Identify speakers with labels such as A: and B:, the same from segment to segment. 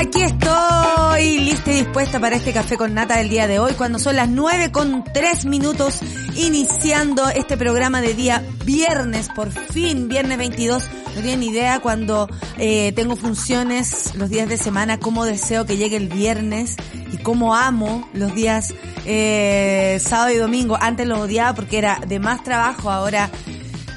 A: Aquí estoy, lista y dispuesta para este café con nata del día de hoy, cuando son las 9 con 3 minutos, iniciando este programa de día viernes, por fin, viernes 22. No tienen idea cuando eh, tengo funciones los días de semana, cómo deseo que llegue el viernes y cómo amo los días eh, sábado y domingo. Antes los odiaba porque era de más trabajo, ahora,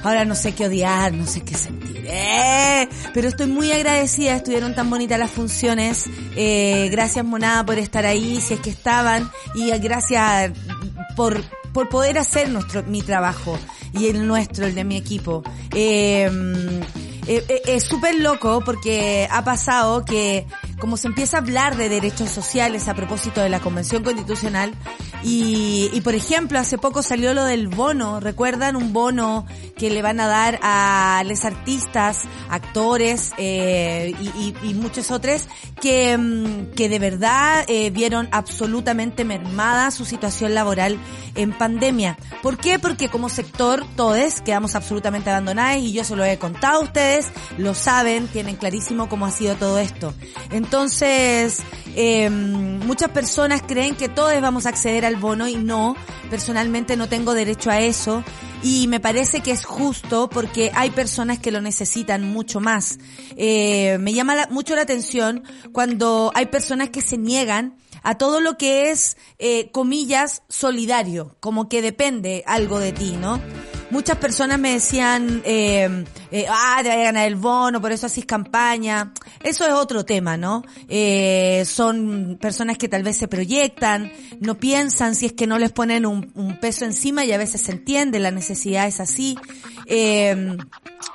A: ahora no sé qué odiar, no sé qué sentir. Eh, pero estoy muy agradecida, estuvieron tan bonitas las funciones. Eh, gracias Monada por estar ahí, si es que estaban, y gracias por, por poder hacer nuestro, mi trabajo y el nuestro, el de mi equipo. Eh, eh, eh, es súper loco porque ha pasado que como se empieza a hablar de derechos sociales a propósito de la Convención Constitucional y, y por ejemplo hace poco salió lo del bono, ¿recuerdan? Un bono que le van a dar a los artistas, actores eh, y, y, y, muchos otros que, mm, que de verdad eh, vieron absolutamente mermada su situación laboral en pandemia. ¿Por qué? Porque como sector todos quedamos absolutamente abandonados y yo se lo he contado a ustedes, lo saben, tienen clarísimo cómo ha sido todo esto. Eh, muchas personas creen que todos vamos a acceder al bono y no, personalmente no tengo derecho a eso y me parece que es justo porque hay personas que lo necesitan mucho más. Eh, me llama la, mucho la atención cuando hay personas que se niegan a todo lo que es, eh, comillas, solidario, como que depende algo de ti, ¿no? Muchas personas me decían, eh, eh, ah, te voy a ganar el bono, por eso haces campaña. Eso es otro tema, ¿no? Eh, son personas que tal vez se proyectan, no piensan si es que no les ponen un, un peso encima y a veces se entiende, la necesidad es así. Eh,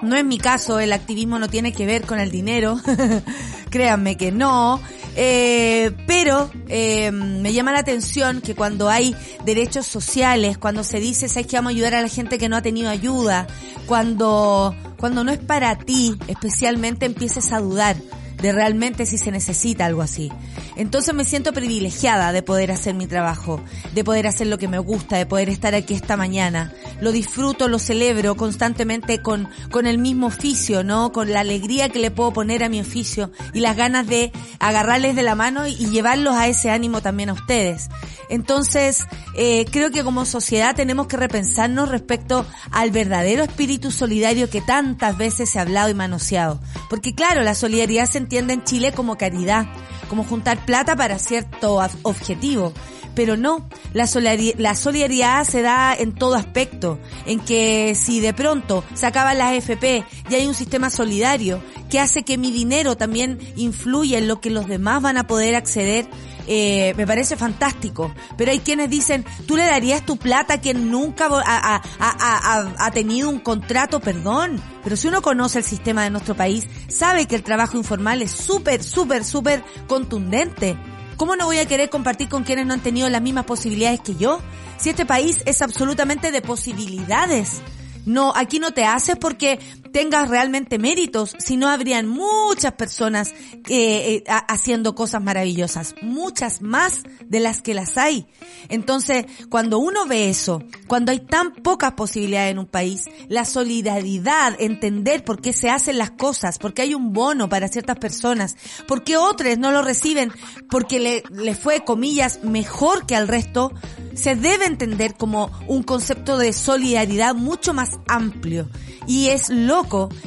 A: no es mi caso, el activismo no tiene que ver con el dinero, créanme que no. Eh, pero eh, me llama la atención que cuando hay derechos sociales, cuando se dice, sabes que vamos a ayudar a la gente que no ha tenido ayuda, cuando, cuando no es para ti, especialmente empieces a dudar de realmente si se necesita algo así. Entonces me siento privilegiada de poder hacer mi trabajo, de poder hacer lo que me gusta, de poder estar aquí esta mañana. Lo disfruto, lo celebro constantemente con, con el mismo oficio, ¿no? Con la alegría que le puedo poner a mi oficio y las ganas de agarrarles de la mano y, llevarlos a ese ánimo también a ustedes. Entonces, eh, creo que como sociedad tenemos que repensarnos respecto al verdadero espíritu solidario que tantas veces se ha hablado y manoseado. Porque claro, la solidaridad entiende en Chile como caridad, como juntar plata para cierto objetivo. Pero no, la solidaridad, se da en todo aspecto, en que si de pronto se acaban las FP y hay un sistema solidario que hace que mi dinero también influya en lo que los demás van a poder acceder, eh, me parece fantástico. Pero hay quienes dicen, tú le darías tu plata a quien nunca ha, ha, tenido un contrato, perdón. Pero si uno conoce el sistema de nuestro país, sabe que el trabajo informal es súper, súper, súper contundente. ¿Cómo no voy a querer compartir con quienes no han tenido las mismas posibilidades que yo? Si este país es absolutamente de posibilidades. No, aquí no te haces porque tengas realmente méritos, sino habrían muchas personas eh, eh, haciendo cosas maravillosas, muchas más de las que las hay. Entonces, cuando uno ve eso, cuando hay tan pocas posibilidades en un país, la solidaridad, entender por qué se hacen las cosas, porque hay un bono para ciertas personas, porque otros no lo reciben, porque le, le fue, comillas, mejor que al resto, se debe entender como un concepto de solidaridad mucho más amplio. Y es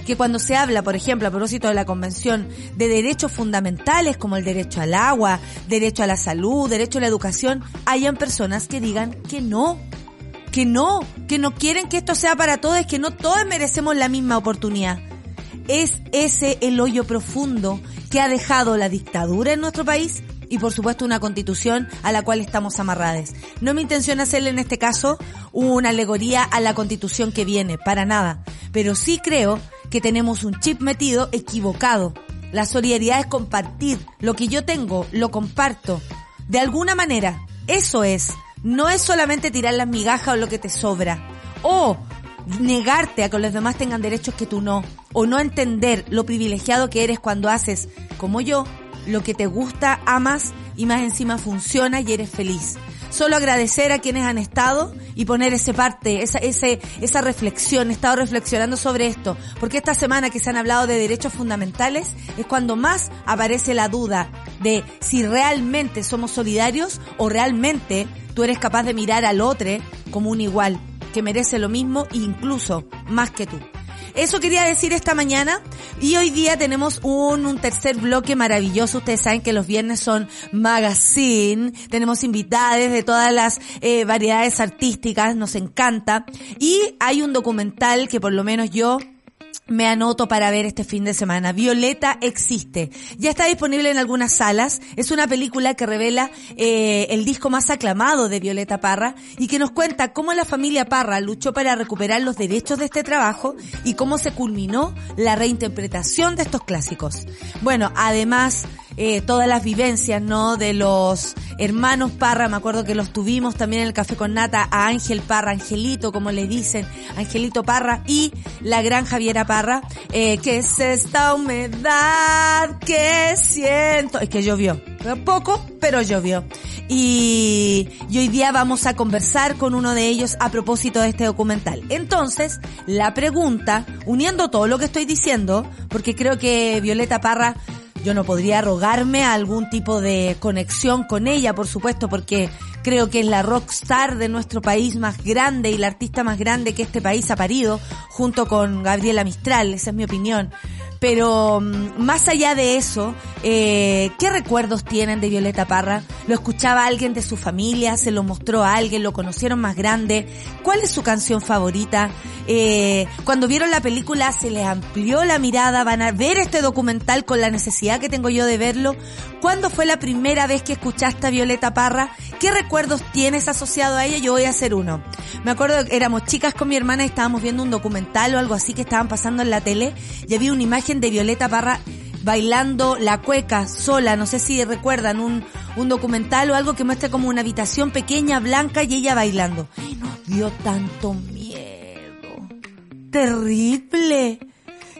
A: que cuando se habla, por ejemplo, a propósito de la Convención, de derechos fundamentales como el derecho al agua, derecho a la salud, derecho a la educación, hayan personas que digan que no, que no, que no quieren que esto sea para todos, que no todos merecemos la misma oportunidad. Es ese el hoyo profundo que ha dejado la dictadura en nuestro país y por supuesto una constitución a la cual estamos amarradas. No me intención hacerle en este caso una alegoría a la constitución que viene, para nada. Pero sí creo que tenemos un chip metido equivocado. La solidaridad es compartir. Lo que yo tengo, lo comparto. De alguna manera. Eso es. No es solamente tirar las migajas o lo que te sobra. O negarte a que los demás tengan derechos que tú no. o no entender lo privilegiado que eres cuando haces, como yo, lo que te gusta, amas y más encima funciona y eres feliz. Solo agradecer a quienes han estado y poner ese parte, esa, ese, esa reflexión. He estado reflexionando sobre esto, porque esta semana que se han hablado de derechos fundamentales es cuando más aparece la duda de si realmente somos solidarios o realmente tú eres capaz de mirar al otro como un igual, que merece lo mismo e incluso más que tú. Eso quería decir esta mañana. Y hoy día tenemos un, un tercer bloque maravilloso. Ustedes saben que los viernes son magazine. Tenemos invitadas de todas las eh, variedades artísticas. Nos encanta. Y hay un documental que por lo menos yo me anoto para ver este fin de semana. Violeta existe. Ya está disponible en algunas salas. Es una película que revela eh, el disco más aclamado de Violeta Parra y que nos cuenta cómo la familia Parra luchó para recuperar los derechos de este trabajo y cómo se culminó la reinterpretación de estos clásicos. Bueno, además eh, todas las vivencias, ¿no? De los hermanos Parra, me acuerdo que los tuvimos también en el Café con Nata, a Ángel Parra, Angelito, como le dicen, Angelito Parra, y la gran Javiera Parra, eh, que es esta humedad que siento, es que llovió, poco, pero llovió. Y, y hoy día vamos a conversar con uno de ellos a propósito de este documental. Entonces, la pregunta, uniendo todo lo que estoy diciendo, porque creo que Violeta Parra yo no podría rogarme a algún tipo de conexión con ella, por supuesto, porque creo que es la rockstar de nuestro país más grande y la artista más grande que este país ha parido, junto con Gabriela Mistral, esa es mi opinión. Pero mm, más allá de eso, eh, ¿qué recuerdos tienen de Violeta Parra? ¿Lo escuchaba alguien de su familia? ¿Se lo mostró a alguien? ¿Lo conocieron más grande? ¿Cuál es su canción favorita? Eh, cuando vieron la película se les amplió la mirada, van a ver este documental con la necesidad que tengo yo de verlo. ¿Cuándo fue la primera vez que escuchaste a Violeta Parra? ¿Qué recuerdos tienes asociado a ella? Yo voy a hacer uno. Me acuerdo que éramos chicas con mi hermana y estábamos viendo un documental o algo así que estaban pasando en la tele y había una imagen de Violeta Parra bailando la cueca sola, no sé si recuerdan un, un documental o algo que muestra como una habitación pequeña, blanca y ella bailando. Nos dio tanto miedo. Terrible.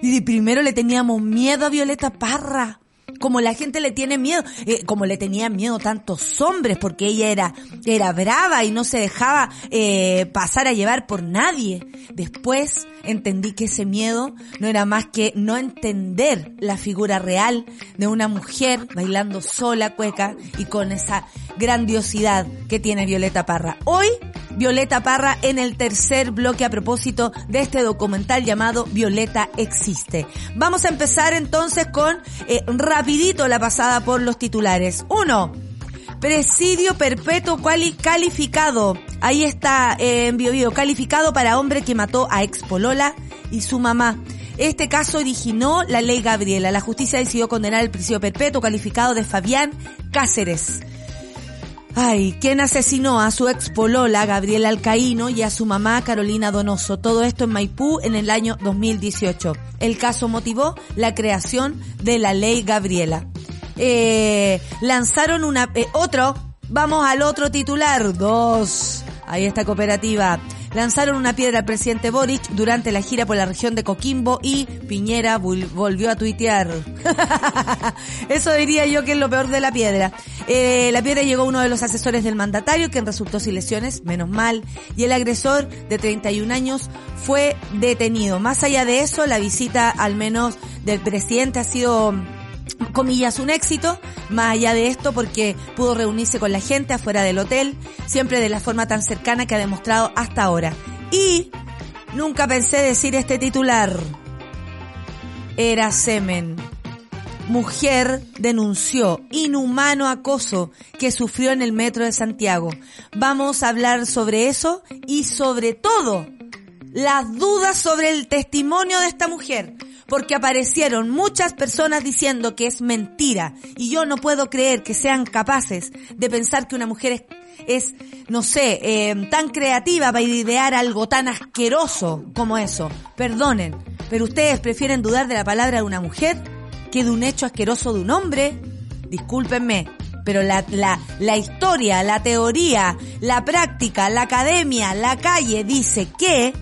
A: Y primero le teníamos miedo a Violeta Parra como la gente le tiene miedo, eh, como le tenían miedo tantos hombres, porque ella era, era brava y no se dejaba eh, pasar a llevar por nadie. Después entendí que ese miedo no era más que no entender la figura real de una mujer bailando sola cueca y con esa grandiosidad que tiene Violeta Parra. Hoy, Violeta Parra en el tercer bloque a propósito de este documental llamado Violeta Existe. Vamos a empezar entonces con eh, la pasada por los titulares. Uno, Presidio perpetuo calificado. Ahí está eh, en Bio, Bio calificado para hombre que mató a ex Polola y su mamá. Este caso originó la ley Gabriela. La justicia decidió condenar el presidio perpetuo calificado de Fabián Cáceres. Ay, ¿quién asesinó a su ex polola Gabriela Alcaíno y a su mamá Carolina Donoso? Todo esto en Maipú en el año 2018. El caso motivó la creación de la ley Gabriela. Eh, lanzaron una, eh, otro, vamos al otro titular, dos. Ahí está cooperativa lanzaron una piedra al presidente Boric durante la gira por la región de Coquimbo y Piñera volvió a tuitear. Eso diría yo que es lo peor de la piedra. Eh, la piedra llegó uno de los asesores del mandatario, quien resultó sin lesiones, menos mal, y el agresor de 31 años fue detenido. Más allá de eso, la visita al menos del presidente ha sido comillas, un éxito, más allá de esto porque pudo reunirse con la gente afuera del hotel, siempre de la forma tan cercana que ha demostrado hasta ahora. Y nunca pensé decir este titular. Era semen. Mujer denunció inhumano acoso que sufrió en el metro de Santiago. Vamos a hablar sobre eso y sobre todo las dudas sobre el testimonio de esta mujer porque aparecieron muchas personas diciendo que es mentira y yo no puedo creer que sean capaces de pensar que una mujer es, no sé, eh, tan creativa para idear algo tan asqueroso como eso. Perdonen, pero ustedes prefieren dudar de la palabra de una mujer que de un hecho asqueroso de un hombre. Discúlpenme, pero la, la, la historia, la teoría, la práctica, la academia, la calle dice que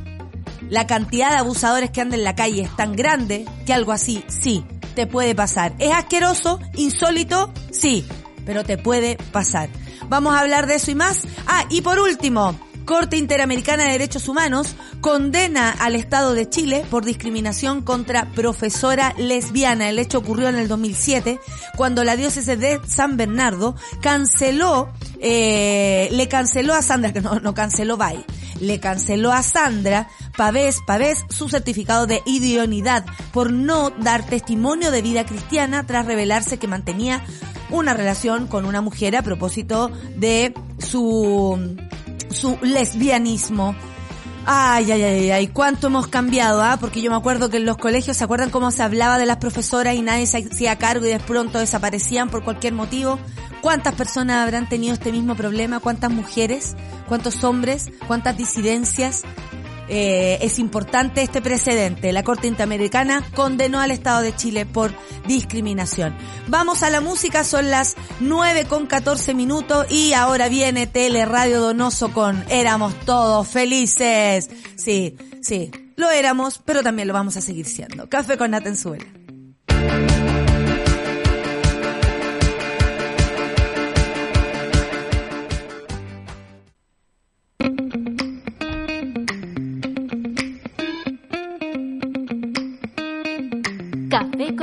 A: la cantidad de abusadores que andan en la calle es tan grande que algo así, sí, te puede pasar. ¿Es asqueroso? ¿Insólito? Sí, pero te puede pasar. Vamos a hablar de eso y más. Ah, y por último, Corte Interamericana de Derechos Humanos condena al Estado de Chile por discriminación contra profesora lesbiana. El hecho ocurrió en el 2007 cuando la diócesis de San Bernardo canceló, eh, le canceló a Sandra, que no, no canceló, bye, le canceló a Sandra Pavés, Pavés su certificado de idoneidad por no dar testimonio de vida cristiana tras revelarse que mantenía una relación con una mujer a propósito de su su lesbianismo. Ay, ay, ay, ay, cuánto hemos cambiado, ¿ah? Porque yo me acuerdo que en los colegios, ¿se acuerdan cómo se hablaba de las profesoras y nadie se hacía cargo y de pronto desaparecían por cualquier motivo? ¿Cuántas personas habrán tenido este mismo problema? ¿Cuántas mujeres? ¿Cuántos hombres? ¿Cuántas disidencias? Eh, es importante este precedente. La Corte Interamericana condenó al Estado de Chile por discriminación. Vamos a la música, son las 9 con 14 minutos y ahora viene Tele Radio Donoso con Éramos todos felices. Sí, sí, lo éramos, pero también lo vamos a seguir siendo. Café con Natenzuela.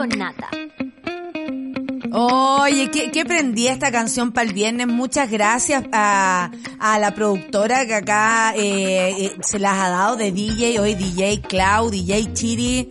B: Con nata.
A: Oye, ¿qué, prendí esta canción para el viernes? Muchas gracias a, a la productora que acá eh, eh, se las ha dado de DJ, hoy DJ Cloud, DJ Chiri.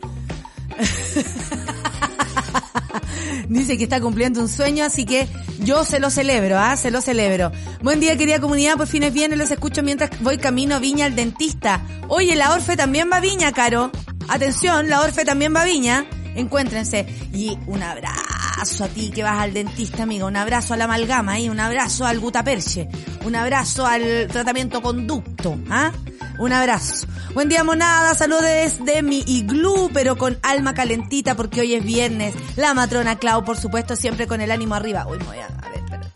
A: Dice que está cumpliendo un sueño, así que yo se lo celebro, ¿ah? Se lo celebro. Buen día, querida comunidad, por fines viernes los escucho mientras voy camino Viña al dentista. Oye, la Orfe también va Viña, Caro. Atención, la Orfe también va Viña. Encuéntrense. Y un abrazo a ti que vas al dentista, amiga. Un abrazo a la amalgama y un abrazo al gutaperche. Un abrazo al tratamiento conducto, ¿ah? Un abrazo. Buen día, monada. Saludos desde mi iglú, pero con alma calentita porque hoy es viernes. La matrona Clau, por supuesto, siempre con el ánimo arriba. Uy, me voy a, a ver, espérate.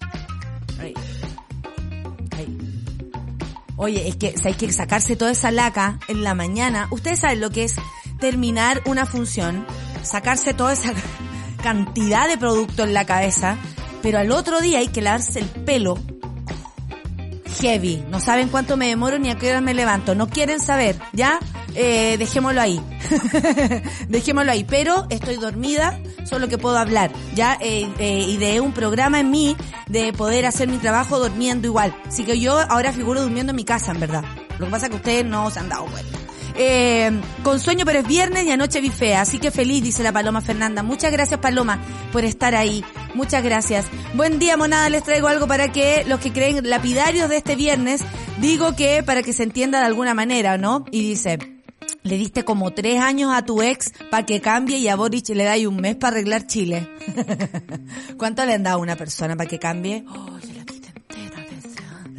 A: Ahí. Ahí. Oye, es que hay que sacarse toda esa laca en la mañana. Ustedes saben lo que es terminar una función, sacarse toda esa cantidad de producto en la cabeza, pero al otro día hay que lavarse el pelo heavy. No saben cuánto me demoro ni a qué hora me levanto. No quieren saber, ¿ya? Eh, dejémoslo ahí. dejémoslo ahí. Pero estoy dormida, solo que puedo hablar, ¿ya? Eh, eh, y de un programa en mí de poder hacer mi trabajo durmiendo igual. Así que yo ahora figuro durmiendo en mi casa, en verdad. Lo que pasa es que ustedes no se han dado cuenta. Eh, con sueño pero es viernes y anoche vi fea, así que feliz, dice la Paloma Fernanda. Muchas gracias Paloma por estar ahí. Muchas gracias. Buen día monada, les traigo algo para que los que creen lapidarios de este viernes, digo que para que se entienda de alguna manera, ¿no? Y dice, le diste como tres años a tu ex para que cambie y a Boric le dais un mes para arreglar Chile. ¿Cuánto le han dado a una persona para que cambie?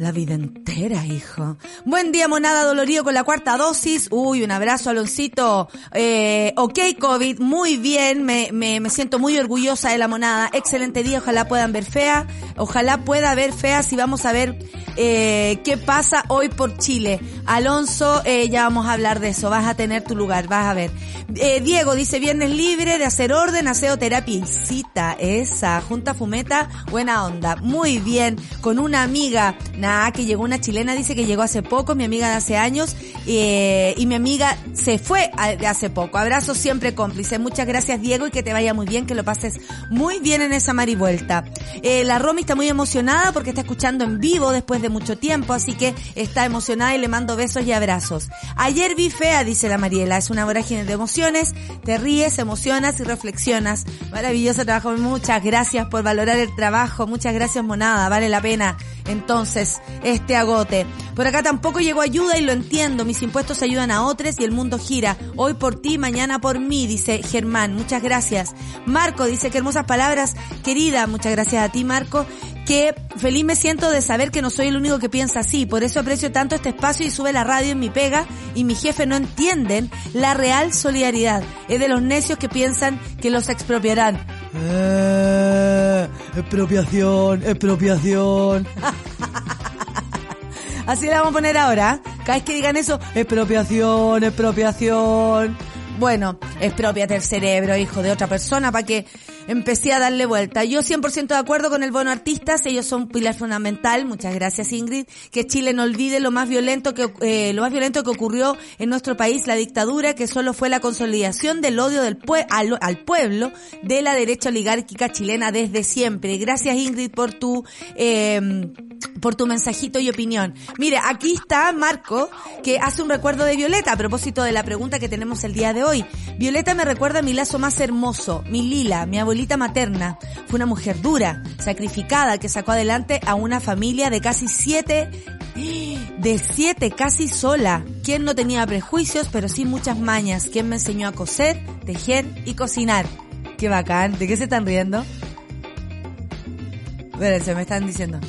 A: La vida entera, hijo. Buen día, monada dolorido con la cuarta dosis. Uy, un abrazo, Aloncito. Eh, ok, COVID, muy bien. Me, me, me siento muy orgullosa de la monada. Excelente día, ojalá puedan ver fea. Ojalá pueda ver fea si vamos a ver eh, qué pasa hoy por Chile. Alonso, eh, ya vamos a hablar de eso. Vas a tener tu lugar, vas a ver. Eh, Diego dice viernes libre de hacer orden, aseo, terapia cita. Esa, junta fumeta, buena onda. Muy bien, con una amiga, nada, que llegó una chilena, dice que llegó hace poco, mi amiga de hace años, eh, y mi amiga se fue de hace poco. Abrazo siempre cómplice. Muchas gracias Diego y que te vaya muy bien, que lo pases muy bien en esa marivuelta. Eh, la Romy está muy emocionada porque está escuchando en vivo después de mucho tiempo, así que está emocionada y le mando besos y abrazos. Ayer vi fea, dice la Mariela, es una vorágine de emociones, te ríes, emocionas y reflexionas. Maravilloso trabajo, muchas gracias por valorar el trabajo, muchas gracias monada, vale la pena entonces este agote. Por acá tampoco llegó ayuda y lo entiendo, mis impuestos ayudan a otros y el mundo gira. Hoy por ti, mañana por mí, dice Germán, muchas gracias. Marco dice que hermosas palabras, querida, muchas gracias a ti Marco, que feliz me siento de saber que no soy el único que piensa así, por eso aprecio tanto este espacio y sube la radio en mi pega y mi jefe no entienden la real solidaridad. Es de los necios que piensan que los expropiarán. Eh, expropiación, expropiación. Así le vamos a poner ahora. Cada vez que digan eso, expropiación, expropiación. Bueno, expropiate el cerebro, hijo de otra persona, para que empecé a darle vuelta. Yo 100% de acuerdo con el bono artistas, ellos son pilar fundamental, muchas gracias Ingrid, que Chile no olvide lo más violento que, eh, lo más violento que ocurrió en nuestro país, la dictadura, que solo fue la consolidación del odio del pue al, al, pueblo de la derecha oligárquica chilena desde siempre. Gracias Ingrid por tu, eh, por tu mensajito y opinión. Mire, aquí está Marco, que hace un recuerdo de Violeta a propósito de la pregunta que tenemos el día de hoy. Violeta me recuerda a mi lazo más hermoso, mi Lila, mi abuelita materna. Fue una mujer dura, sacrificada, que sacó adelante a una familia de casi siete, de siete casi sola. Quien no tenía prejuicios, pero sí muchas mañas. Quien me enseñó a coser, tejer y cocinar. Qué bacán. ¿De qué se están riendo? Espérense, me están diciendo.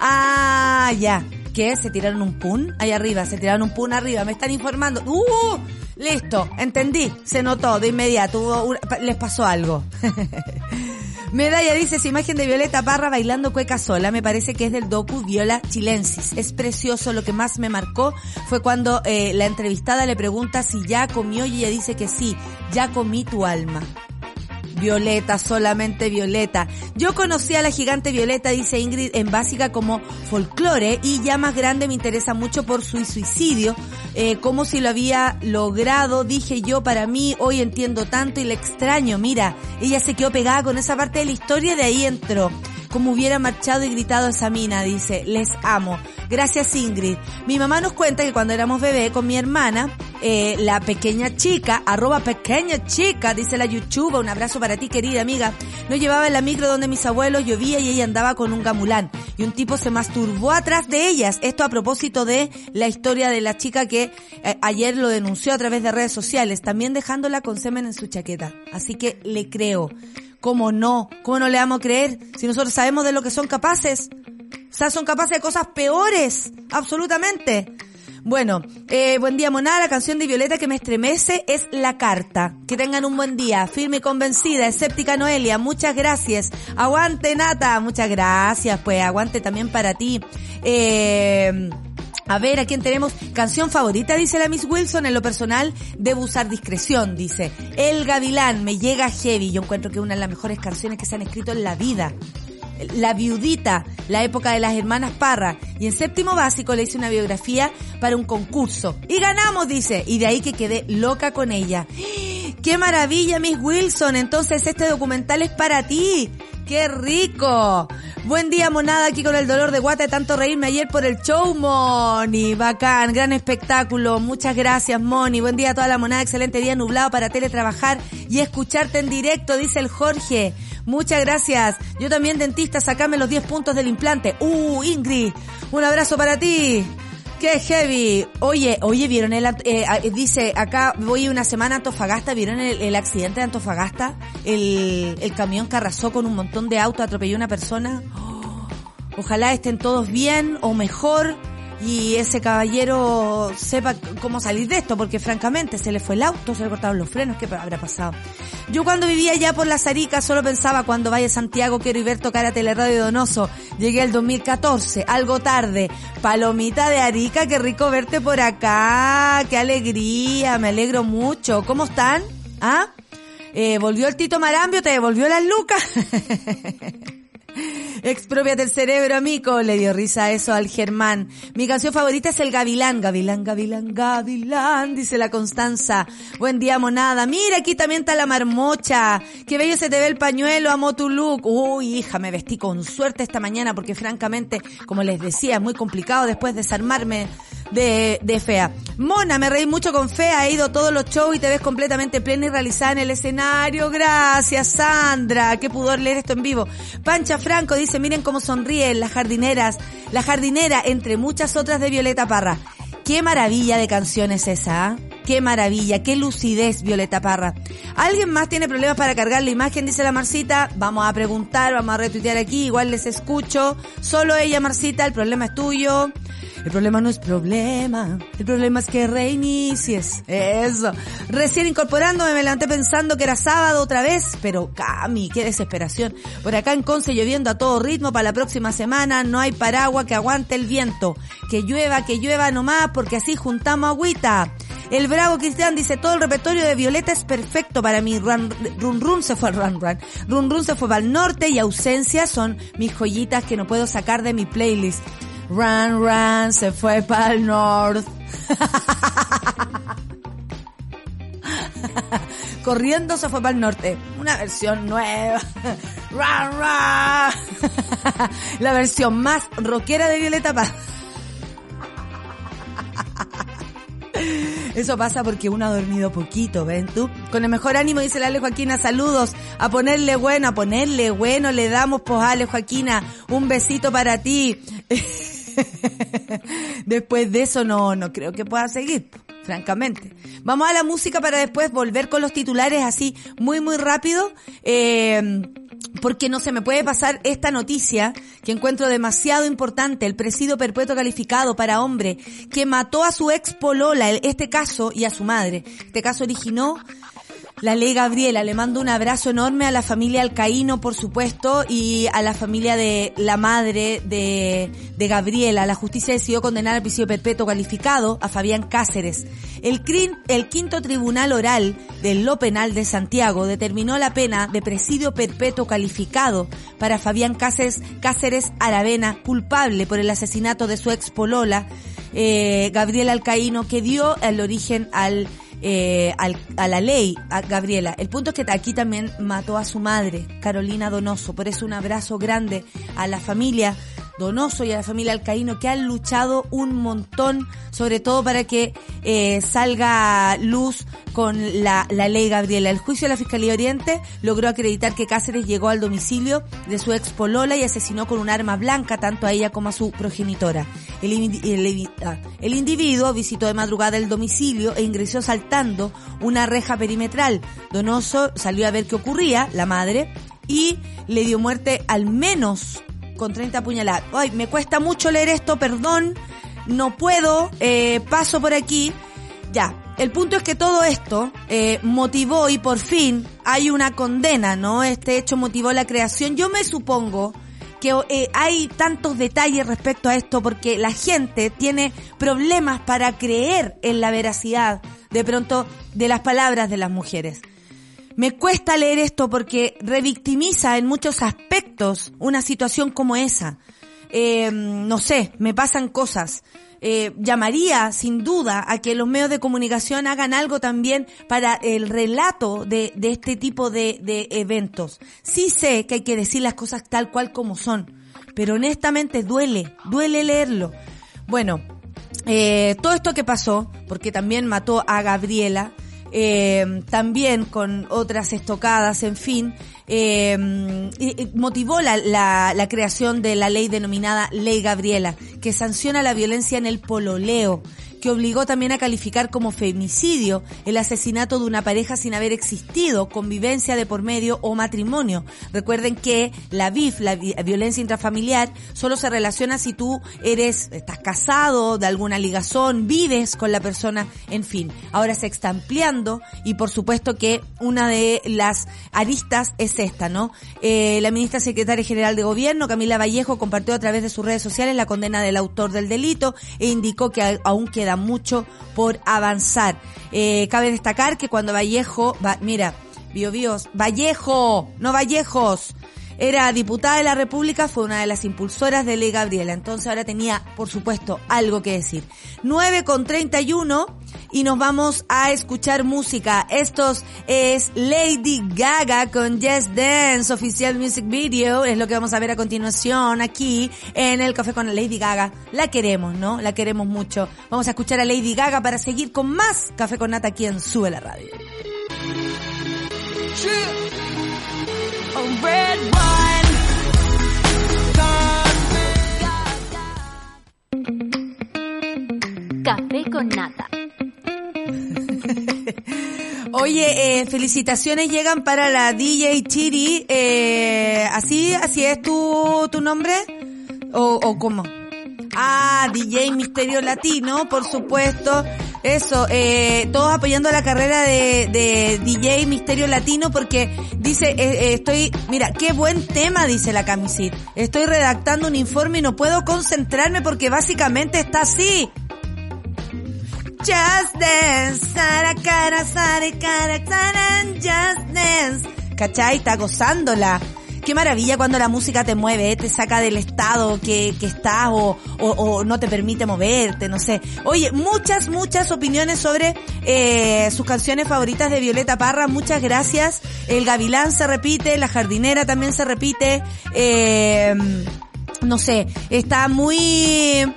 A: Ah, ya. ¿Qué? ¿Se tiraron un pun? Ahí arriba, se tiraron un pun arriba. Me están informando. ¡Uh! Listo, entendí. Se notó de inmediato. les pasó algo. Medalla dice, imagen de Violeta Parra bailando cueca sola, me parece que es del docu Viola Chilensis. Es precioso, lo que más me marcó fue cuando eh, la entrevistada le pregunta si ya comió y ella dice que sí, ya comí tu alma. Violeta, solamente Violeta. Yo conocí a la gigante Violeta, dice Ingrid, en básica como folclore y ya más grande me interesa mucho por su suicidio, eh, como si lo había logrado, dije yo para mí, hoy entiendo tanto y le extraño, mira, ella se quedó pegada con esa parte de la historia y de ahí entró como hubiera marchado y gritado esa mina, dice, les amo. Gracias Ingrid. Mi mamá nos cuenta que cuando éramos bebé con mi hermana, eh, la pequeña chica, arroba pequeña chica, dice la YouTube, un abrazo para ti querida amiga, nos llevaba en la micro donde mis abuelos llovía y ella andaba con un gamulán. Y un tipo se masturbó atrás de ellas. Esto a propósito de la historia de la chica que eh, ayer lo denunció a través de redes sociales, también dejándola con semen en su chaqueta. Así que le creo. ¿Cómo no? ¿Cómo no le vamos a creer si nosotros sabemos de lo que son capaces? O sea, son capaces de cosas peores, absolutamente. Bueno, eh, buen día Moná, la canción de Violeta que me estremece es La Carta. Que tengan un buen día, firme y convencida, escéptica Noelia, muchas gracias. Aguante Nata, muchas gracias, pues aguante también para ti. Eh, a ver, ¿a quién tenemos? Canción favorita, dice la Miss Wilson, en lo personal, debo usar discreción, dice. El Gavilán, me llega heavy. Yo encuentro que es una de las mejores canciones que se han escrito en la vida. La viudita, la época de las hermanas Parra. Y en séptimo básico le hice una biografía para un concurso. Y ganamos, dice. Y de ahí que quedé loca con ella. ¡Qué maravilla, Miss Wilson! Entonces este documental es para ti. ¡Qué rico! Buen día, monada, aquí con el dolor de guata de tanto reírme ayer por el show, Moni. Bacán, gran espectáculo. Muchas gracias, Moni. Buen día a toda la monada. Excelente día nublado para teletrabajar y escucharte en directo, dice el Jorge. Muchas gracias. Yo también, dentista, sacame los 10 puntos del implante. Uh, Ingrid, un abrazo para ti. ¡Qué heavy! Oye, oye, ¿vieron el, eh, dice, acá voy una semana a Antofagasta, ¿vieron el, accidente de Antofagasta? El, el, camión que arrasó con un montón de autos, atropelló a una persona. Oh, ojalá estén todos bien o mejor y ese caballero sepa cómo salir de esto, porque francamente se le fue el auto, se le cortaron los frenos, ¿qué habrá pasado? Yo cuando vivía allá por las Aricas solo pensaba cuando vaya a Santiago quiero ir ver tocar a Teleradio Donoso. Llegué el 2014, algo tarde. Palomita de Arica, qué rico verte por acá, qué alegría, me alegro mucho. ¿Cómo están? ¿Ah? Eh, ¿Volvió el Tito Marambio? ¿Te devolvió las lucas? Expropiate el cerebro, amigo. Le dio risa eso al Germán. Mi canción favorita es el Gavilán. Gavilán, Gavilán, Gavilán, dice la Constanza. Buen día, monada. Mira, aquí también está la marmocha. Qué bello se te ve el pañuelo, amo tu look. Uy, hija, me vestí con suerte esta mañana porque francamente, como les decía, es muy complicado después desarmarme de, de Fea. Mona, me reí mucho con Fea, he ido todos los shows y te ves completamente plena y realizada en el escenario. Gracias, Sandra. Qué pudor leer esto en vivo. Pancha Franco miren cómo sonríen las jardineras, la jardinera, entre muchas otras de Violeta Parra. Qué maravilla de canciones esa, ¿ah? Qué maravilla, qué lucidez, Violeta Parra. ¿Alguien más tiene problemas para cargar la imagen? Dice la Marcita. Vamos a preguntar, vamos a retuitear aquí, igual les escucho. Solo ella, Marcita, el problema es tuyo. El problema no es problema, el problema es que reinicies. Eso. Recién incorporándome me levanté pensando que era sábado otra vez, pero Cami, qué desesperación. Por acá en Conce lloviendo a todo ritmo para la próxima semana, no hay paraguas que aguante el viento. Que llueva, que llueva nomás, porque así juntamos agüita. El Bravo Cristian dice, todo el repertorio de Violeta es perfecto para mí. Run Run, se fue al Run Run. Run Run se fue para el norte y ausencia son mis joyitas que no puedo sacar de mi playlist. Run Run se fue para el norte. Corriendo se fue para el norte. Una versión nueva. Run Run. La versión más rockera de Violeta Paz. Eso pasa porque uno ha dormido poquito, ¿ven tú? Con el mejor ánimo dice la Ale Joaquina, saludos, a ponerle bueno, a ponerle bueno, le damos pues Ale Joaquina, un besito para ti. Después de eso no, no creo que pueda seguir, francamente. Vamos a la música para después volver con los titulares así muy muy rápido. Eh, porque no se me puede pasar esta noticia que encuentro demasiado importante. El presidio perpetuo calificado para hombre que mató a su ex polola, este caso, y a su madre. Este caso originó la ley Gabriela. Le mando un abrazo enorme a la familia Alcaíno, por supuesto, y a la familia de la madre de, de Gabriela. La justicia decidió condenar al prisidio perpetuo calificado a Fabián Cáceres. El, el quinto tribunal oral del Lo Penal de Santiago determinó la pena de presidio perpetuo calificado para Fabián Cáceres, Cáceres Aravena, culpable por el asesinato de su ex polola, eh, Gabriela Alcaíno, que dio el origen al eh, a la ley, a Gabriela. El punto es que aquí también mató a su madre, Carolina Donoso. Por eso un abrazo grande a la familia Donoso y a la familia Alcaíno que han luchado un montón, sobre todo para que eh, salga luz con la, la ley Gabriela. El juicio de la Fiscalía Oriente logró acreditar que Cáceres llegó al domicilio de su ex polola y asesinó con un arma blanca tanto a ella como a su progenitora. Ah, el individuo visitó de madrugada el domicilio e ingresó saltando una reja perimetral. Donoso salió a ver qué ocurría, la madre, y le dio muerte al menos con 30 puñaladas. Ay, me cuesta mucho leer esto, perdón, no puedo, eh, paso por aquí. Ya, el punto es que todo esto eh, motivó y por fin hay una condena, ¿no? Este hecho motivó la creación. Yo me supongo que eh, hay tantos detalles respecto a esto porque la gente tiene problemas para creer en la veracidad de pronto de las palabras de las mujeres. Me cuesta leer esto porque revictimiza en muchos aspectos una situación como esa. Eh, no sé, me pasan cosas. Eh, llamaría sin duda a que los medios de comunicación hagan algo también para el relato de, de este tipo de, de, eventos. Sí sé que hay que decir las cosas tal cual como son, pero honestamente duele, duele leerlo. Bueno, eh, todo esto que pasó, porque también mató a Gabriela, eh, también con otras estocadas, en fin, eh, motivó la, la, la, creación de la ley denominada Ley Gabriela, que sanciona la violencia en el pololeo que obligó también a calificar como femicidio el asesinato de una pareja sin haber existido convivencia de por medio o matrimonio. Recuerden que la VIF, la violencia intrafamiliar, solo se relaciona si tú eres, estás casado, de alguna ligazón, vives con la persona, en fin. Ahora se está ampliando y por supuesto que una de las aristas es esta, ¿no? Eh, la ministra secretaria general de gobierno, Camila Vallejo, compartió a través de sus redes sociales la condena del autor del delito e indicó que aún queda mucho por avanzar. Eh, cabe destacar que cuando Vallejo, va, mira, Bio Vallejo, no Vallejos, era diputada de la República, fue una de las impulsoras de Ley Gabriela. Entonces ahora tenía, por supuesto, algo que decir. 9 con 31 y nos vamos a escuchar música. Estos es Lady Gaga con Just Dance, oficial music video. Es lo que vamos a ver a continuación aquí en el café con Lady Gaga. La queremos, ¿no? La queremos mucho. Vamos a escuchar a Lady Gaga para seguir con más café con nata aquí en Sube la Radio.
B: Café con nata.
A: Oye, eh, felicitaciones llegan para la DJ Chiri. Eh, ¿Así, así es tu, tu nombre? ¿O, o cómo? Ah, DJ Misterio Latino, por supuesto. Eso, eh, todos apoyando la carrera de, de DJ Misterio Latino porque dice, eh, eh, estoy, mira, qué buen tema, dice la camisit. Estoy redactando un informe y no puedo concentrarme porque básicamente está así. Just dance, sara cara, sara cara, just dance. ¿Cachai? Está gozándola. Qué maravilla cuando la música te mueve, te saca del estado que, que estás o, o, no te permite moverte, no sé. Oye, muchas, muchas opiniones sobre eh, sus canciones favoritas de Violeta Parra. Muchas gracias. El Gavilán se repite, La Jardinera también se repite. Eh, no sé, está muy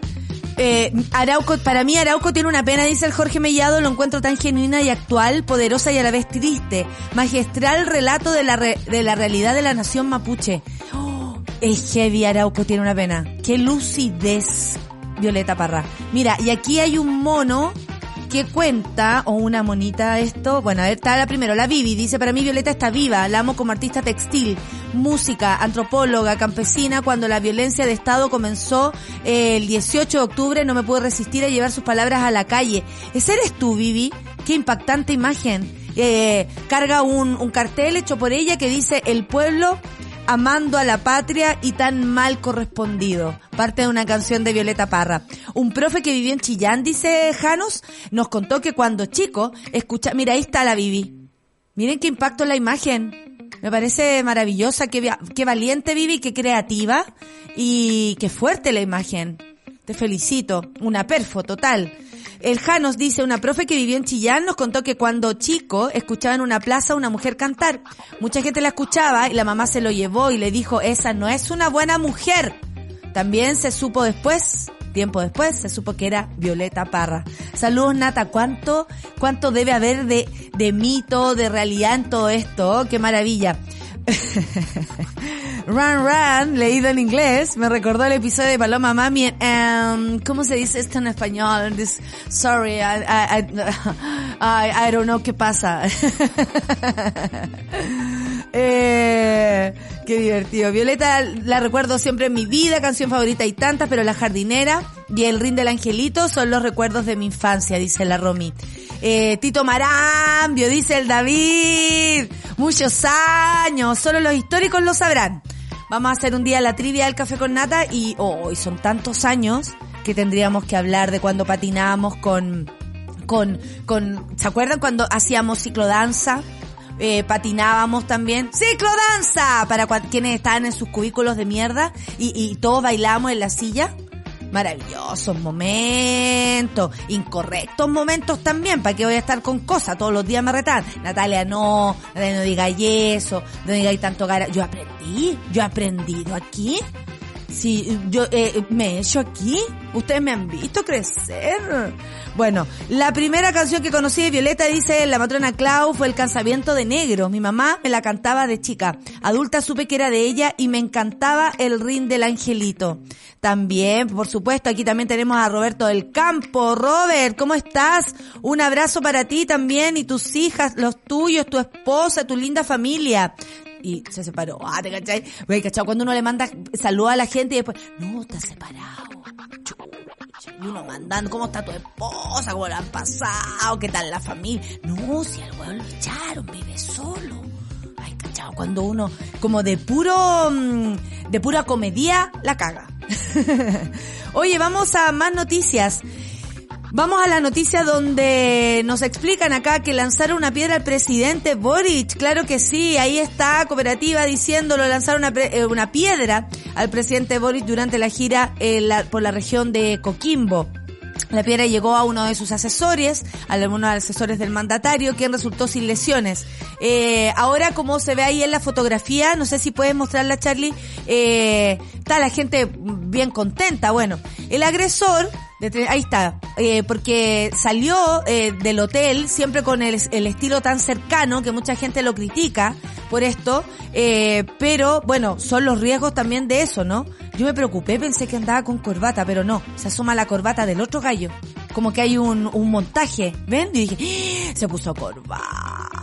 A: eh, Arauco, para mí Arauco tiene una pena, dice el Jorge Mellado, lo encuentro tan genuina y actual, poderosa y a la vez triste. Magistral relato de la, de la realidad de la nación mapuche. Oh, es heavy Arauco tiene una pena. Qué lucidez, Violeta Parra. Mira, y aquí hay un mono que cuenta, o una monita esto, bueno, a ver, está la primero, la Vivi, dice, para mí Violeta está viva, la amo como artista textil, música, antropóloga, campesina, cuando la violencia de Estado comenzó eh, el 18 de octubre, no me pude resistir a llevar sus palabras a la calle. ¿Ese eres tú, Vivi? Qué impactante imagen. Eh, carga un, un cartel hecho por ella que dice, el pueblo amando a la patria y tan mal correspondido. Parte de una canción de Violeta Parra. Un profe que vivió en Chillán, dice Janos, nos contó que cuando chico escucha, mira, ahí está la Vivi. Miren qué impacto en la imagen. Me parece maravillosa, qué, qué valiente Vivi, qué creativa y qué fuerte la imagen. Te felicito. Una perfo total. El Janos dice, una profe que vivió en Chillán nos contó que cuando chico escuchaba en una plaza a una mujer cantar. Mucha gente la escuchaba y la mamá se lo llevó y le dijo, esa no es una buena mujer. También se supo después, tiempo después, se supo que era Violeta Parra. Saludos Nata, ¿cuánto, cuánto debe haber de, de mito, de realidad en todo esto? ¡Qué maravilla! Run Run, leído en inglés, me recordó el episodio de Paloma Mami. Um, ¿Cómo se dice esto en español? This, sorry, I, I, I, I, don't know qué pasa. eh, qué divertido. Violeta la recuerdo siempre en mi vida, canción favorita y tantas, pero La Jardinera y El Rin del Angelito son los recuerdos de mi infancia, dice la Romy. Eh, Tito Marambio, dice el David. Muchos años, solo los históricos lo sabrán. Vamos a hacer un día la trivia del café con nata y hoy son tantos años que tendríamos que hablar de cuando patinábamos con, con, con, ¿se acuerdan cuando hacíamos ciclodanza? Eh, patinábamos también. ¡Ciclodanza! Para quienes estaban en sus cubículos de mierda y, y todos bailábamos en la silla maravillosos momentos, incorrectos momentos también, para que voy a estar con cosas, todos los días me retan, Natalia no, no diga eso, no digáis tanto cara, yo aprendí, yo he aprendido aquí, si yo eh, me he hecho aquí, ustedes me han visto crecer. Bueno, la primera canción que conocí de Violeta dice La matrona Clau fue El cansamiento de negro. Mi mamá me la cantaba de chica. Adulta supe que era de ella y me encantaba el ring del angelito. También, por supuesto, aquí también tenemos a Roberto del Campo. Robert, ¿cómo estás? Un abrazo para ti también y tus hijas, los tuyos, tu esposa, tu linda familia y se separó. Ah, ¿te cachai? Güey, ¿cachai? Cuando uno le manda saludos a la gente y después, no, está separado. Y uno mandando, ¿cómo está tu esposa? ¿Cómo la han pasado? ¿Qué tal la familia? No, si al weón lo echaron, vive solo. Ay, cachao, cuando uno, como de puro, mm, de pura comedia, la caga. Oye, vamos a más noticias. Vamos a la noticia donde nos explican acá que lanzaron una piedra al presidente Boric. Claro que sí, ahí está Cooperativa diciéndolo, lanzaron una, eh, piedra al presidente Boric durante la gira eh, por la región de Coquimbo. La piedra llegó a uno de sus asesores, a los asesores del mandatario, quien resultó sin lesiones. Eh, ahora, como se ve ahí en la fotografía, no sé si puedes mostrarla, Charlie, eh, está la gente bien contenta. Bueno, el agresor ahí está, eh, porque salió eh, del hotel siempre con el, estilo tan cercano que mucha gente lo critica por esto, eh, pero bueno, son los riesgos también de eso, ¿no? Yo me preocupé, pensé que andaba con corbata, pero no, se asoma la corbata del otro gallo, como que hay un, un montaje, ¿ven? Y dije, ¡Ah! se puso corbata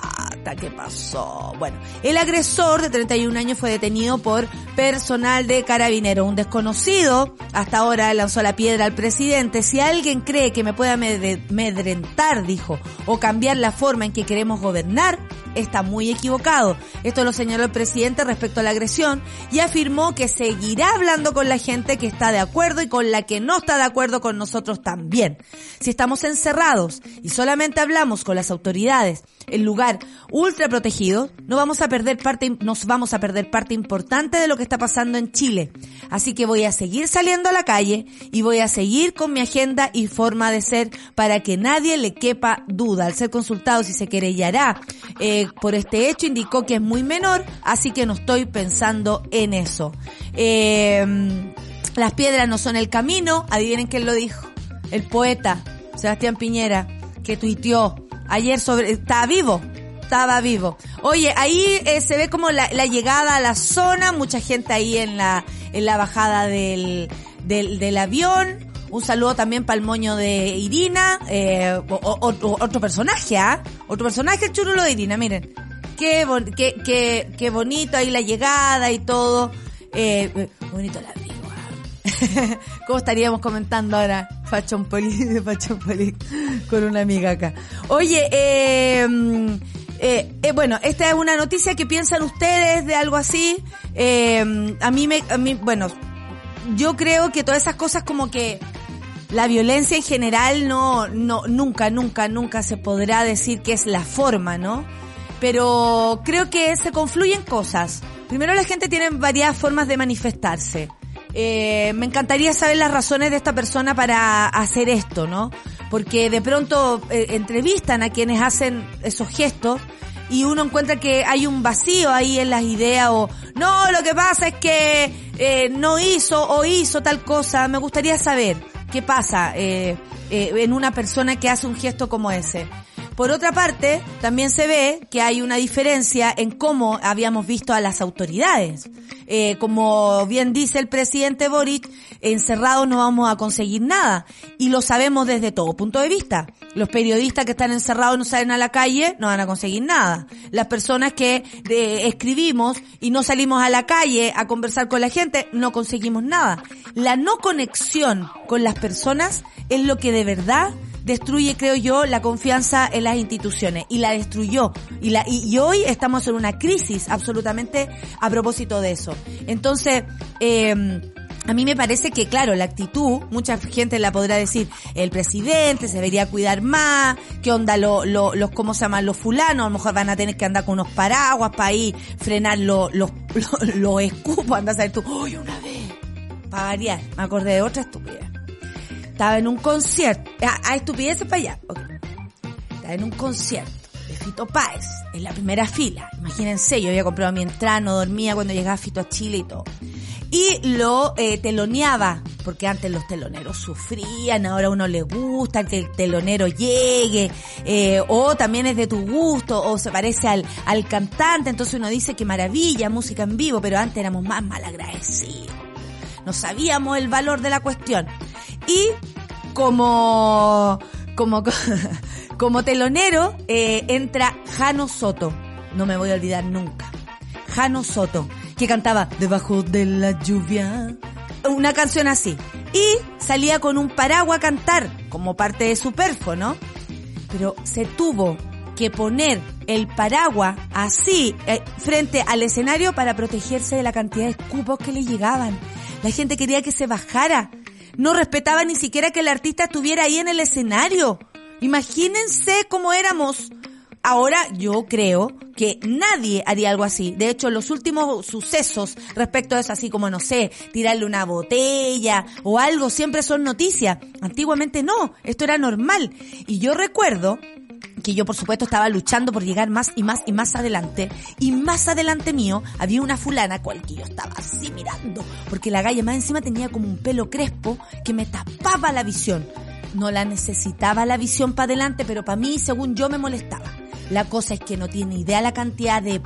A: ¿qué pasó? Bueno, el agresor de 31 años fue detenido por personal de carabinero. Un desconocido hasta ahora lanzó la piedra al presidente. Si alguien cree que me puede amedrentar, dijo, o cambiar la forma en que queremos gobernar, está muy equivocado. Esto lo señaló el presidente respecto a la agresión y afirmó que seguirá hablando con la gente que está de acuerdo y con la que no está de acuerdo con nosotros también. Si estamos encerrados y solamente hablamos con las autoridades en lugar ultra protegido, no vamos a perder parte, nos vamos a perder parte importante de lo que está pasando en Chile. Así que voy a seguir saliendo a la calle y voy a seguir con mi agenda y forma de ser para que nadie le quepa duda. Al ser consultado si se querellará eh, por este hecho, indicó que es muy menor, así que no estoy pensando en eso. Eh, las piedras no son el camino, adivinen quién lo dijo. El poeta Sebastián Piñera, que tuiteó ayer sobre, estaba vivo, estaba vivo. Oye, ahí eh, se ve como la, llegada a la zona, mucha gente ahí en la, en la bajada del, del, del avión. Un saludo también para el moño de Irina, eh, otro personaje, ¿ah? Otro personaje, el churulo de Irina, miren. Qué, qué, qué, qué bonito ahí la llegada y todo. Eh, eh bonito la vida. ¿Cómo estaríamos comentando ahora? Fashion Police, con una amiga acá. Oye, eh, eh, eh, bueno, esta es una noticia que piensan ustedes de algo así. Eh, a mí me, a mí, bueno, yo creo que todas esas cosas como que la violencia en general no, no, nunca, nunca, nunca se podrá decir que es la forma, ¿no? Pero creo que se confluyen cosas. Primero la gente tiene varias formas de manifestarse. Eh, me encantaría saber las razones de esta persona para hacer esto, ¿no? Porque de pronto eh, entrevistan a quienes hacen esos gestos y uno encuentra que hay un vacío ahí en las ideas o no, lo que pasa es que eh, no hizo o hizo tal cosa. Me gustaría saber qué pasa eh, eh, en una persona que hace un gesto como ese. Por otra parte, también se ve que hay una diferencia en cómo habíamos visto a las autoridades. Eh, como bien dice el presidente Boric, encerrados no vamos a conseguir nada. Y lo sabemos desde todo punto de vista. Los periodistas que están encerrados no salen a la calle, no van a conseguir nada. Las personas que eh, escribimos y no salimos a la calle a conversar con la gente, no conseguimos nada. La no conexión con las personas es lo que de verdad destruye, creo yo, la confianza en las instituciones y la destruyó. Y, la, y, hoy estamos en una crisis absolutamente a propósito de eso. Entonces, eh, a mí me parece que, claro, la actitud, mucha gente la podrá decir, el presidente se debería cuidar más, qué onda lo, lo, los, ¿cómo se llaman? Los fulanos, a lo mejor van a tener que andar con unos paraguas para ahí frenar los, los, los, escupos, andas a ver tú, uy, una vez, para variar, me acordé de otra estupidez estaba en un concierto, a, estupideces para allá, estaba en un concierto de Fito Páez, en la primera fila, imagínense, yo había comprado mi entrada, no dormía cuando llegaba Fito a Chile y todo. Y lo eh, teloneaba, porque antes los teloneros sufrían, ahora a uno le gusta que el telonero llegue, eh, o también es de tu gusto, o se parece al, al cantante, entonces uno dice que maravilla, música en vivo, pero antes éramos más malagradecidos. No sabíamos el valor de la cuestión. Y como, como, como telonero eh, entra Jano Soto. No me voy a olvidar nunca. Jano Soto, que cantaba Debajo de la lluvia. Una canción así. Y salía con un paraguas a cantar, como parte de su perfo, ¿no? Pero se tuvo que poner el paraguas así eh, frente al escenario para protegerse de la cantidad de escupos que le llegaban. La gente quería que se bajara no respetaba ni siquiera que el artista estuviera ahí en el escenario. Imagínense cómo éramos. Ahora yo creo que nadie haría algo así. De hecho, los últimos sucesos respecto a eso, así como, no sé, tirarle una botella o algo, siempre son noticias. Antiguamente no, esto era normal. Y yo recuerdo que yo por supuesto estaba luchando por llegar más y más y más adelante. Y más adelante mío había una fulana cual que yo estaba así mirando, porque la galla más encima tenía como un pelo crespo que me tapaba la visión. No la necesitaba la visión para adelante, pero para mí, según yo, me molestaba. La cosa es que no tiene idea la cantidad de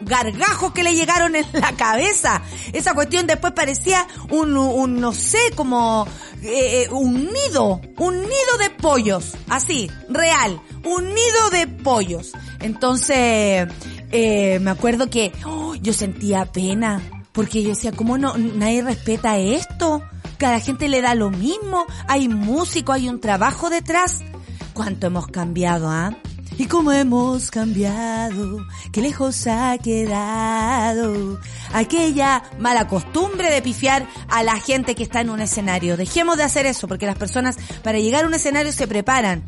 A: gargajos que le llegaron en la cabeza. Esa cuestión después parecía un, un no sé, como eh, eh, un nido, un nido de pollos, así, real, un nido de pollos. Entonces, eh, me acuerdo que oh, yo sentía pena, porque yo decía, ¿cómo no, nadie respeta esto? Cada gente le da lo mismo, hay músico, hay un trabajo detrás. ¿Cuánto hemos cambiado, ah? Y cómo hemos cambiado, qué lejos ha quedado aquella mala costumbre de pifiar a la gente que está en un escenario. Dejemos de hacer eso, porque las personas para llegar a un escenario se preparan.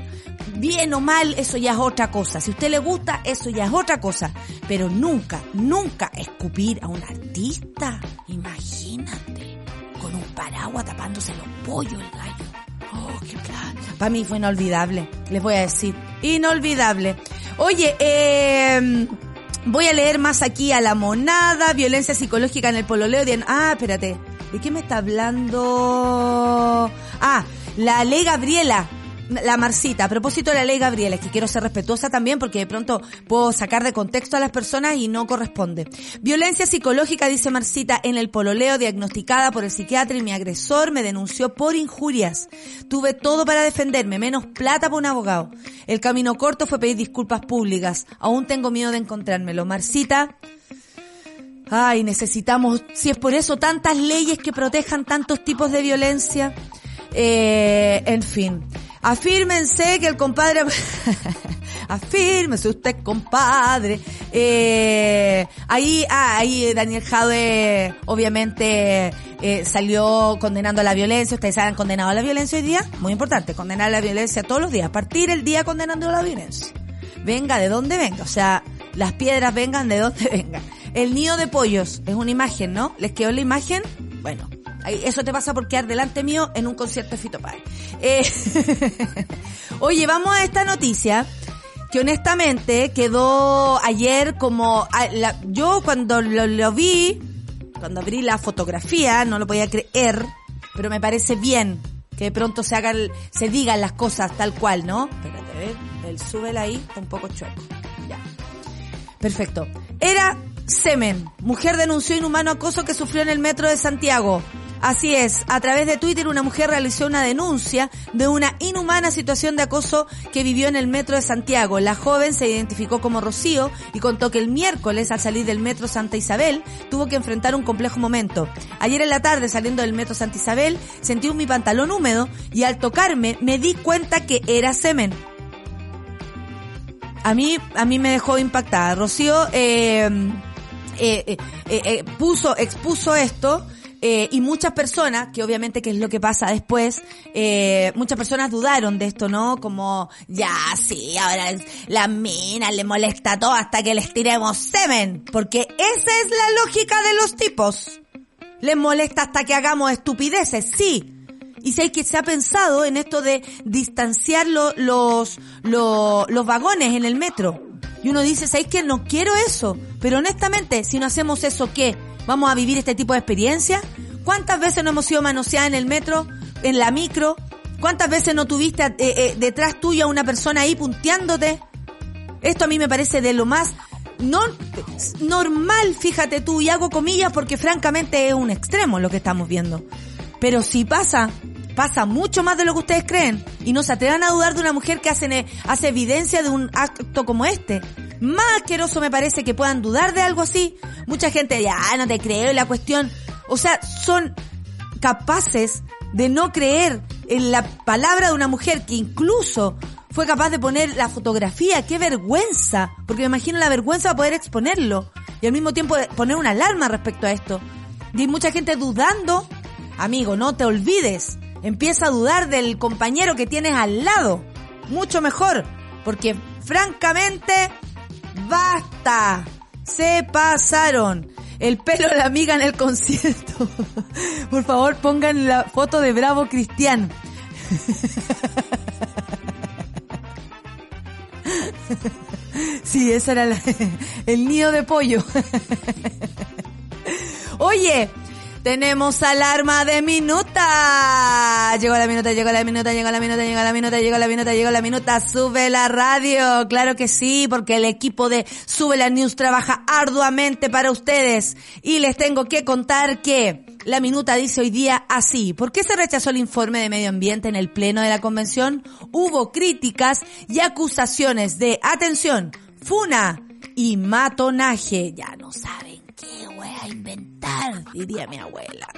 A: Bien o mal, eso ya es otra cosa. Si a usted le gusta, eso ya es otra cosa. Pero nunca, nunca escupir a un artista. Imagínate, con un paraguas tapándose los pollos el gallo. Oh, qué plan. Para mí fue inolvidable, les voy a decir. Inolvidable. Oye, eh, voy a leer más aquí a la monada, violencia psicológica en el pololeo. De, ah, espérate. ¿De qué me está hablando? Ah, la ley Gabriela la Marcita, a propósito de la ley Gabriela, es que quiero ser respetuosa también porque de pronto puedo sacar de contexto a las personas y no corresponde. Violencia psicológica, dice Marcita, en el pololeo diagnosticada por el psiquiatra y mi agresor me denunció por injurias. Tuve todo para defenderme, menos plata por un abogado. El camino corto fue pedir disculpas públicas. Aún tengo miedo de encontrármelo. Marcita, Ay, necesitamos, si es por eso, tantas leyes que protejan tantos tipos de violencia. Eh, en fin. Afírmense que el compadre... Afírmese usted, compadre. Eh, ahí, ah, ahí Daniel Jade, obviamente, eh, salió condenando a la violencia. Ustedes saben, condenado a la violencia hoy día. Muy importante, condenar la violencia todos los días. Partir el día condenando a la violencia. Venga de donde venga. O sea, las piedras vengan de donde vengan. El nido de pollos es una imagen, ¿no? ¿Les quedó la imagen? Bueno, eso te pasa por quedar delante mío en un concierto de Fito Eh, Oye, vamos a esta noticia que honestamente quedó ayer como yo cuando lo, vi, cuando abrí la fotografía, no lo podía creer, pero me parece bien que de pronto se hagan, se digan las cosas tal cual, ¿no? Espérate, el súbela ahí, un poco chueco. Ya. Perfecto. Era Semen, mujer denunció inhumano acoso que sufrió en el metro de Santiago. Así es, a través de Twitter una mujer realizó una denuncia de una inhumana situación de acoso que vivió en el metro de Santiago. La joven se identificó como Rocío y contó que el miércoles al salir del metro Santa Isabel tuvo que enfrentar un complejo momento. Ayer en la tarde saliendo del metro Santa Isabel sentí mi pantalón húmedo y al tocarme me di cuenta que era semen. A mí, a mí me dejó impactada. Rocío eh, eh, eh, puso, expuso esto eh, y muchas personas, que obviamente que es lo que pasa después, eh, muchas personas dudaron de esto, ¿no? Como, ya, sí, ahora la mina le molesta todo hasta que les tiremos semen. Porque esa es la lógica de los tipos. Les molesta hasta que hagamos estupideces, sí. Y sé que se ha pensado en esto de distanciar los, los, los vagones en el metro. Y uno dice, ¿sabéis que no quiero eso? Pero honestamente, si no hacemos eso, ¿qué? vamos a vivir este tipo de experiencia? ¿Cuántas veces no hemos sido manoseadas en el metro, en la micro? ¿Cuántas veces no tuviste eh, eh, detrás tuyo a una persona ahí punteándote? Esto a mí me parece de lo más no, normal, fíjate tú, y hago comillas porque francamente es un extremo lo que estamos viendo. Pero si pasa, pasa mucho más de lo que ustedes creen. Y no se atrevan a dudar de una mujer que hace, hace evidencia de un acto como este. Más asqueroso me parece que puedan dudar de algo así. Mucha gente ya, ah, no te creo, la cuestión. O sea, son capaces de no creer en la palabra de una mujer que incluso fue capaz de poner la fotografía. ¡Qué vergüenza! Porque me imagino la vergüenza de poder exponerlo. Y al mismo tiempo poner una alarma respecto a esto. Y mucha gente dudando. Amigo, no te olvides. Empieza a dudar del compañero que tienes al lado. Mucho mejor. Porque francamente ¡Basta! Se pasaron. El pelo de la amiga en el concierto. Por favor, pongan la foto de Bravo Cristian. Sí, ese era el nido de pollo. Oye, tenemos alarma de minuta. Llegó la minuta, llegó la minuta, llegó la minuta, llegó la minuta, llegó la minuta, llegó la minuta. Sube la radio. Claro que sí, porque el equipo de Sube la News trabaja arduamente para ustedes. Y les tengo que contar que la minuta dice hoy día así. ¿Por qué se rechazó el informe de medio ambiente en el pleno de la convención? Hubo críticas y acusaciones de, atención, funa y matonaje. Ya no saben qué a inventar, diría mi abuela.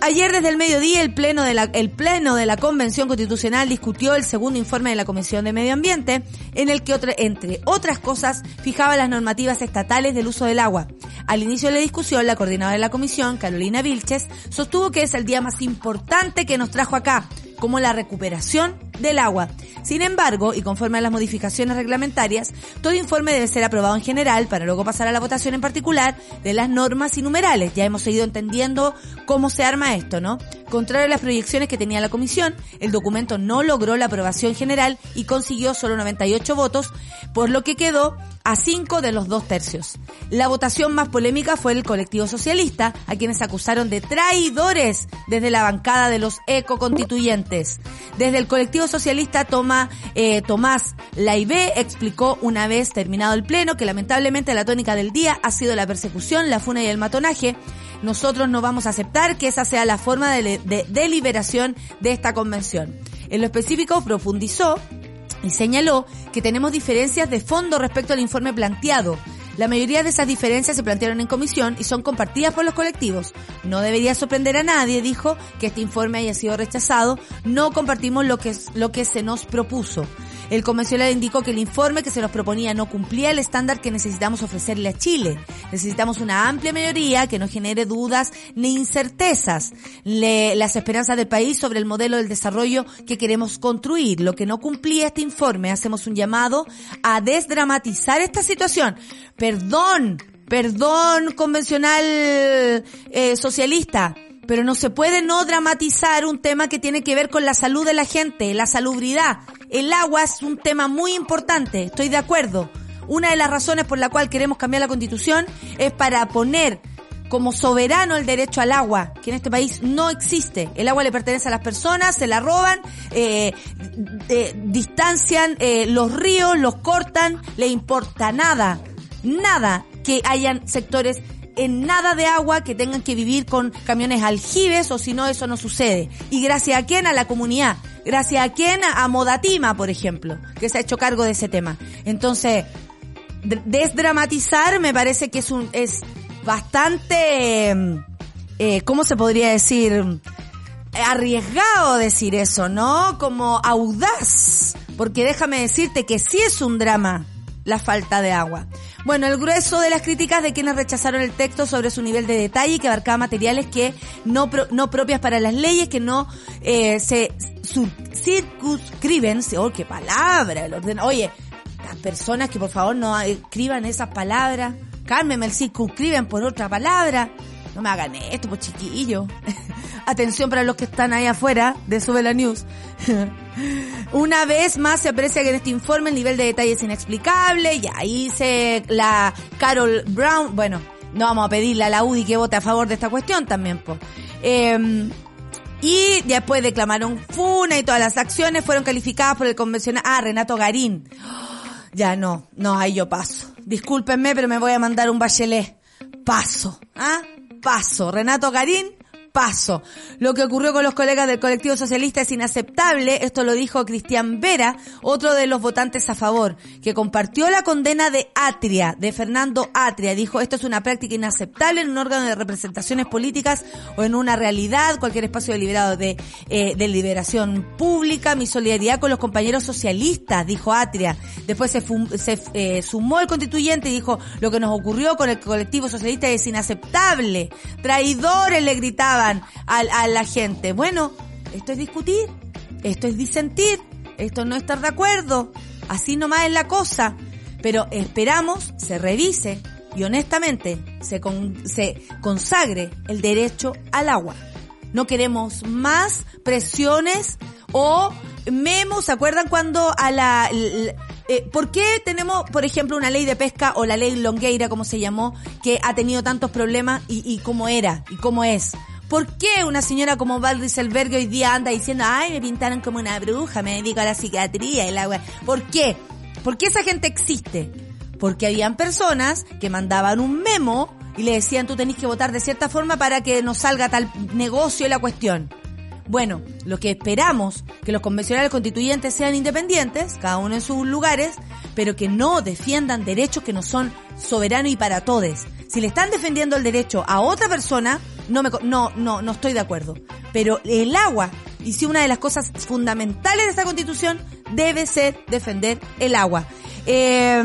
A: Ayer desde el mediodía el pleno de la el pleno de la Convención Constitucional discutió el segundo informe de la Comisión de Medio Ambiente en el que entre otras cosas fijaba las normativas estatales del uso del agua. Al inicio de la discusión, la coordinadora de la comisión, Carolina Vilches, sostuvo que es el día más importante que nos trajo acá, como la recuperación del agua. Sin embargo, y conforme a las modificaciones reglamentarias, todo informe debe ser aprobado en general para luego pasar a la votación en particular de las normas y numerales. Ya hemos seguido entendiendo cómo se arma esto, ¿no? Contrario a las proyecciones que tenía la comisión, el documento no logró la aprobación general y consiguió solo 98 votos, por lo que quedó a 5 de los dos tercios. La votación más polémica fue el colectivo socialista, a quienes acusaron de traidores desde la bancada de los ecoconstituyentes. Desde el colectivo socialista Toma, eh, Tomás Laibé explicó una vez terminado el pleno que lamentablemente la tónica del día ha sido la persecución, la funa y el matonaje, nosotros no vamos a aceptar que esa sea la forma de, deliberación de esta convención. En lo específico profundizó y señaló que tenemos diferencias de fondo respecto al informe planteado. La mayoría de esas diferencias se plantearon en comisión y son compartidas por los colectivos. No debería sorprender a nadie, dijo, que este informe haya sido rechazado. No compartimos lo que, lo que se nos propuso. El convencional indicó que el informe que se nos proponía no cumplía el estándar que necesitamos ofrecerle a Chile. Necesitamos una amplia mayoría que no genere dudas ni incertezas. las esperanzas del país sobre el modelo del desarrollo que queremos construir. Lo que no cumplía este informe, hacemos un llamado a desdramatizar esta situación. Perdón, perdón convencional eh, socialista pero no se puede no dramatizar un tema que tiene que ver con la salud de la gente, la salubridad. El agua es un tema muy importante, estoy de acuerdo. Una de las razones por la cual queremos cambiar la constitución es para poner como soberano el derecho al agua, que en este país no existe. El agua le pertenece a las personas, se la roban, eh, eh, distancian los ríos, los cortan, le importa nada, nada que hayan sectores en nada de agua que tengan que vivir con camiones aljibes o si no eso no sucede. Y gracias a quién, a la comunidad. Gracias a quién, a Modatima, por ejemplo, que se ha hecho cargo de ese tema. Entonces, desdramatizar me parece que es un, es bastante, eh, ¿cómo se podría decir? Arriesgado decir eso, ¿no? Como audaz. Porque déjame decirte que sí es un drama la falta de agua. Bueno, el grueso de las críticas de quienes rechazaron el texto sobre su nivel de detalle que abarcaba materiales que no, no propias para las leyes, que no eh, se circunscriben, oh, qué palabra, el orden, oye, las personas que por favor no escriban esas palabras, Carmen, me circunscriben por otra palabra, no me hagan esto, pues chiquillo. Atención para los que están ahí afuera de Sube la News. Una vez más se aprecia que en este informe el nivel de detalle es inexplicable y ahí se la Carol Brown, bueno, no vamos a pedirle a la UDI que vote a favor de esta cuestión también, pues. y después declamaron FUNA y todas las acciones fueron calificadas por el convencional. Ah, Renato Garín. Ya no, no, ahí yo paso. Discúlpenme, pero me voy a mandar un bachelet. Paso, ¿ah? Paso. Renato Garín paso. Lo que ocurrió con los colegas del colectivo socialista es inaceptable, esto lo dijo Cristian Vera, otro de los votantes a favor, que compartió la condena de Atria, de Fernando Atria. Dijo, esto es una práctica inaceptable en un órgano de representaciones políticas o en una realidad, cualquier espacio deliberado de, eh, de liberación pública. Mi solidaridad con los compañeros socialistas, dijo Atria. Después se, se eh, sumó el constituyente y dijo, lo que nos ocurrió con el colectivo socialista es inaceptable. Traidores, le gritaba a, la gente. Bueno, esto es discutir, esto es disentir, esto no estar de acuerdo, así nomás es la cosa. Pero esperamos se revise y honestamente se, se consagre el derecho al agua. No queremos más presiones o memos, ¿se acuerdan cuando a la, eh, ¿Por qué tenemos, por ejemplo, una ley de pesca o la ley Longueira, como se llamó, que ha tenido tantos problemas y, y cómo era y cómo es? ¿Por qué una señora como Val Rieselberg hoy día anda diciendo, ay, me pintaron como una bruja, me dedico a la psiquiatría y la agua? ¿Por qué? ¿Por qué esa gente existe? Porque habían personas que mandaban un memo y le decían, tú tenés que votar de cierta forma para que no salga tal negocio y la cuestión. Bueno, lo que esperamos, que los convencionales constituyentes sean independientes, cada uno en sus lugares, pero que no defiendan derechos que no son soberanos y para todos. Si le están defendiendo el derecho a otra persona, no me, no, no, no estoy de acuerdo. Pero el agua, y si una de las cosas fundamentales de esta constitución debe ser defender el agua. Eh,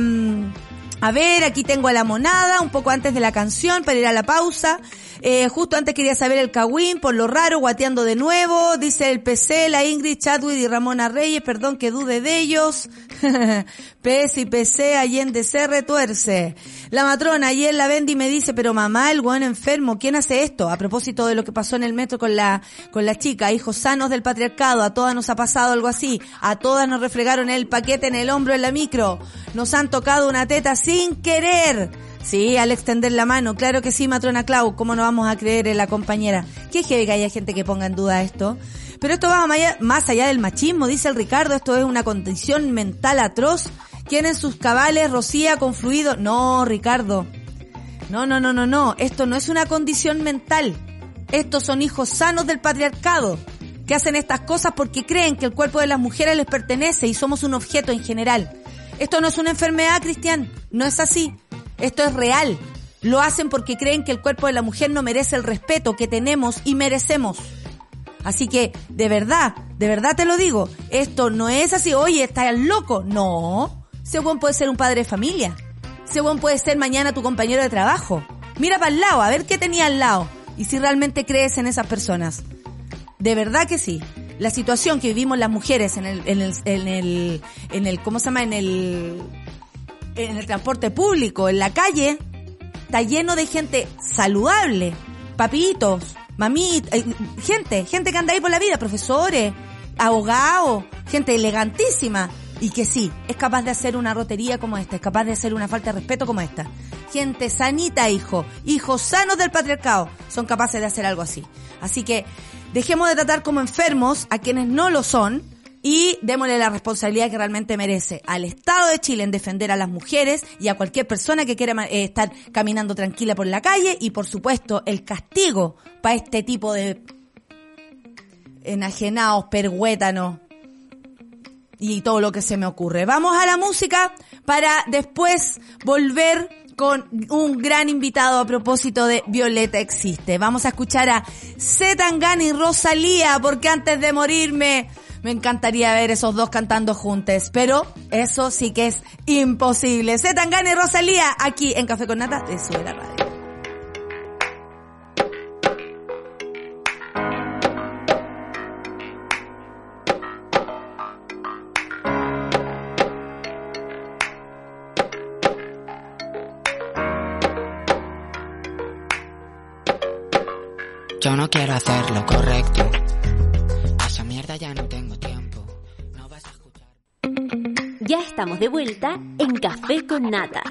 A: a ver, aquí tengo a la monada, un poco antes de la canción, para ir a la pausa. Eh, justo antes quería saber el Kawin, por lo raro, guateando de nuevo. Dice el PC, la Ingrid, Chadwick y Ramona Reyes, perdón que dude de ellos. PS y PC, Allende se retuerce. La matrona, ayer la Bendy me dice, pero mamá, el buen enfermo, ¿quién hace esto? A propósito de lo que pasó en el metro con la, con la chica, hijos sanos del patriarcado, a todas nos ha pasado algo así, a todas nos reflegaron el paquete en el hombro en la micro, nos han tocado una teta sin querer. Sí, al extender la mano, claro que sí, matrona Clau, ¿cómo no vamos a creer en la compañera? ¿Qué es que haya gente que ponga en duda esto? Pero esto va más allá del machismo, dice el Ricardo, esto es una condición mental atroz. ¿Quién en sus cabales rocía con fluido? No, Ricardo. No, no, no, no, no. Esto no es una condición mental. Estos son hijos sanos del patriarcado, que hacen estas cosas porque creen que el cuerpo de las mujeres les pertenece y somos un objeto en general. Esto no es una enfermedad, Cristian. No es así. Esto es real. Lo hacen porque creen que el cuerpo de la mujer no merece el respeto que tenemos y merecemos. Así que, de verdad, de verdad te lo digo, esto no es así, oye, estás loco. No. Ese puede ser un padre de familia. Ese puede ser mañana tu compañero de trabajo. Mira para el lado, a ver qué tenía al lado. Y si realmente crees en esas personas. De verdad que sí. La situación que vivimos las mujeres en el, en el, en el, en el ¿cómo se llama? En el, en el transporte público, en la calle, está lleno de gente saludable, papitos, mamitas, eh, gente, gente que anda ahí por la vida, profesores, abogados, gente elegantísima y que sí, es capaz de hacer una rotería como esta, es capaz de hacer una falta de respeto como esta. Gente sanita, hijo, hijos sanos del patriarcado, son capaces de hacer algo así. Así que dejemos de tratar como enfermos a quienes no lo son, y démosle la responsabilidad que realmente merece al Estado de Chile en defender a las mujeres y a cualquier persona que quiera eh, estar caminando tranquila por la calle y por supuesto el castigo para este tipo de enajenados, perhuétanos y todo lo que se me ocurre. Vamos a la música para después volver con un gran invitado a propósito de Violeta Existe. Vamos a escuchar a Zetangana y Rosalía porque antes de morirme me encantaría ver esos dos cantando juntos, pero eso sí que es imposible. Zetangana y Rosalía aquí en Café con Nata de Sube la Radio.
C: Yo no quiero hacer lo correcto
B: estamos de vuelta en Café con Nata.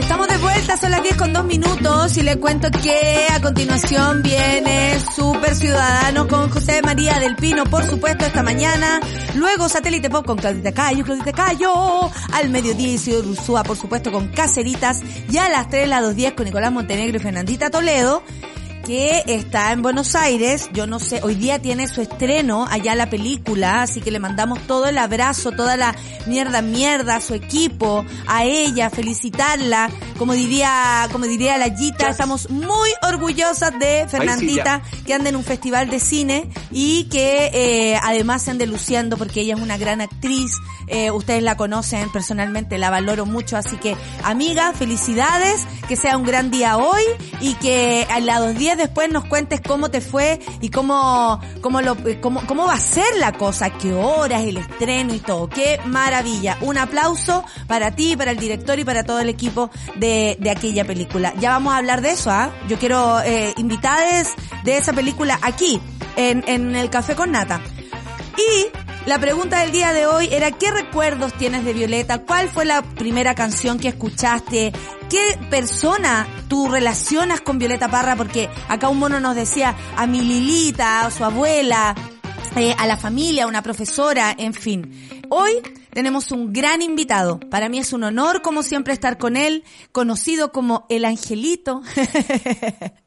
A: Estamos de vuelta, son las 10 con 2 minutos y le cuento que a continuación viene Super Ciudadanos con José María del Pino, por supuesto, esta mañana. Luego Satélite Pop con Claudita Cayo, Claudita Cayo. Al mediodía Isidro Ursúa, por supuesto, con Caceritas. Y a las 3, las 2.10 con Nicolás Montenegro y Fernandita Toledo que está en Buenos Aires. Yo no sé, hoy día tiene su estreno allá la película, así que le mandamos todo el abrazo, toda la mierda, mierda a su equipo, a ella, felicitarla. Como diría, como diría la Gita, estamos muy orgullosas de Fernandita, que anda en un festival de cine y que eh, además se ande luciendo porque ella es una gran actriz. Eh, ustedes la conocen personalmente, la valoro mucho, así que amiga, felicidades, que sea un gran día hoy y que a los días después nos cuentes cómo te fue y cómo, cómo, lo, cómo, cómo va a ser la cosa, qué horas, el estreno y todo. Qué maravilla. Un aplauso para ti, para el director y para todo el equipo de, de aquella película. Ya vamos a hablar de eso, ¿ah? Yo quiero eh, invitades de esa película aquí, en, en el Café con Nata. Y la pregunta del día de hoy era ¿qué recuerdos tienes de Violeta? ¿Cuál fue la primera canción que escuchaste? ¿Qué persona tú relacionas con Violeta Parra? Porque acá un mono nos decía a mi Lilita, a su abuela, eh, a la familia, a una profesora, en fin. Hoy tenemos un gran invitado. Para mí es un honor, como siempre, estar con él, conocido como el Angelito.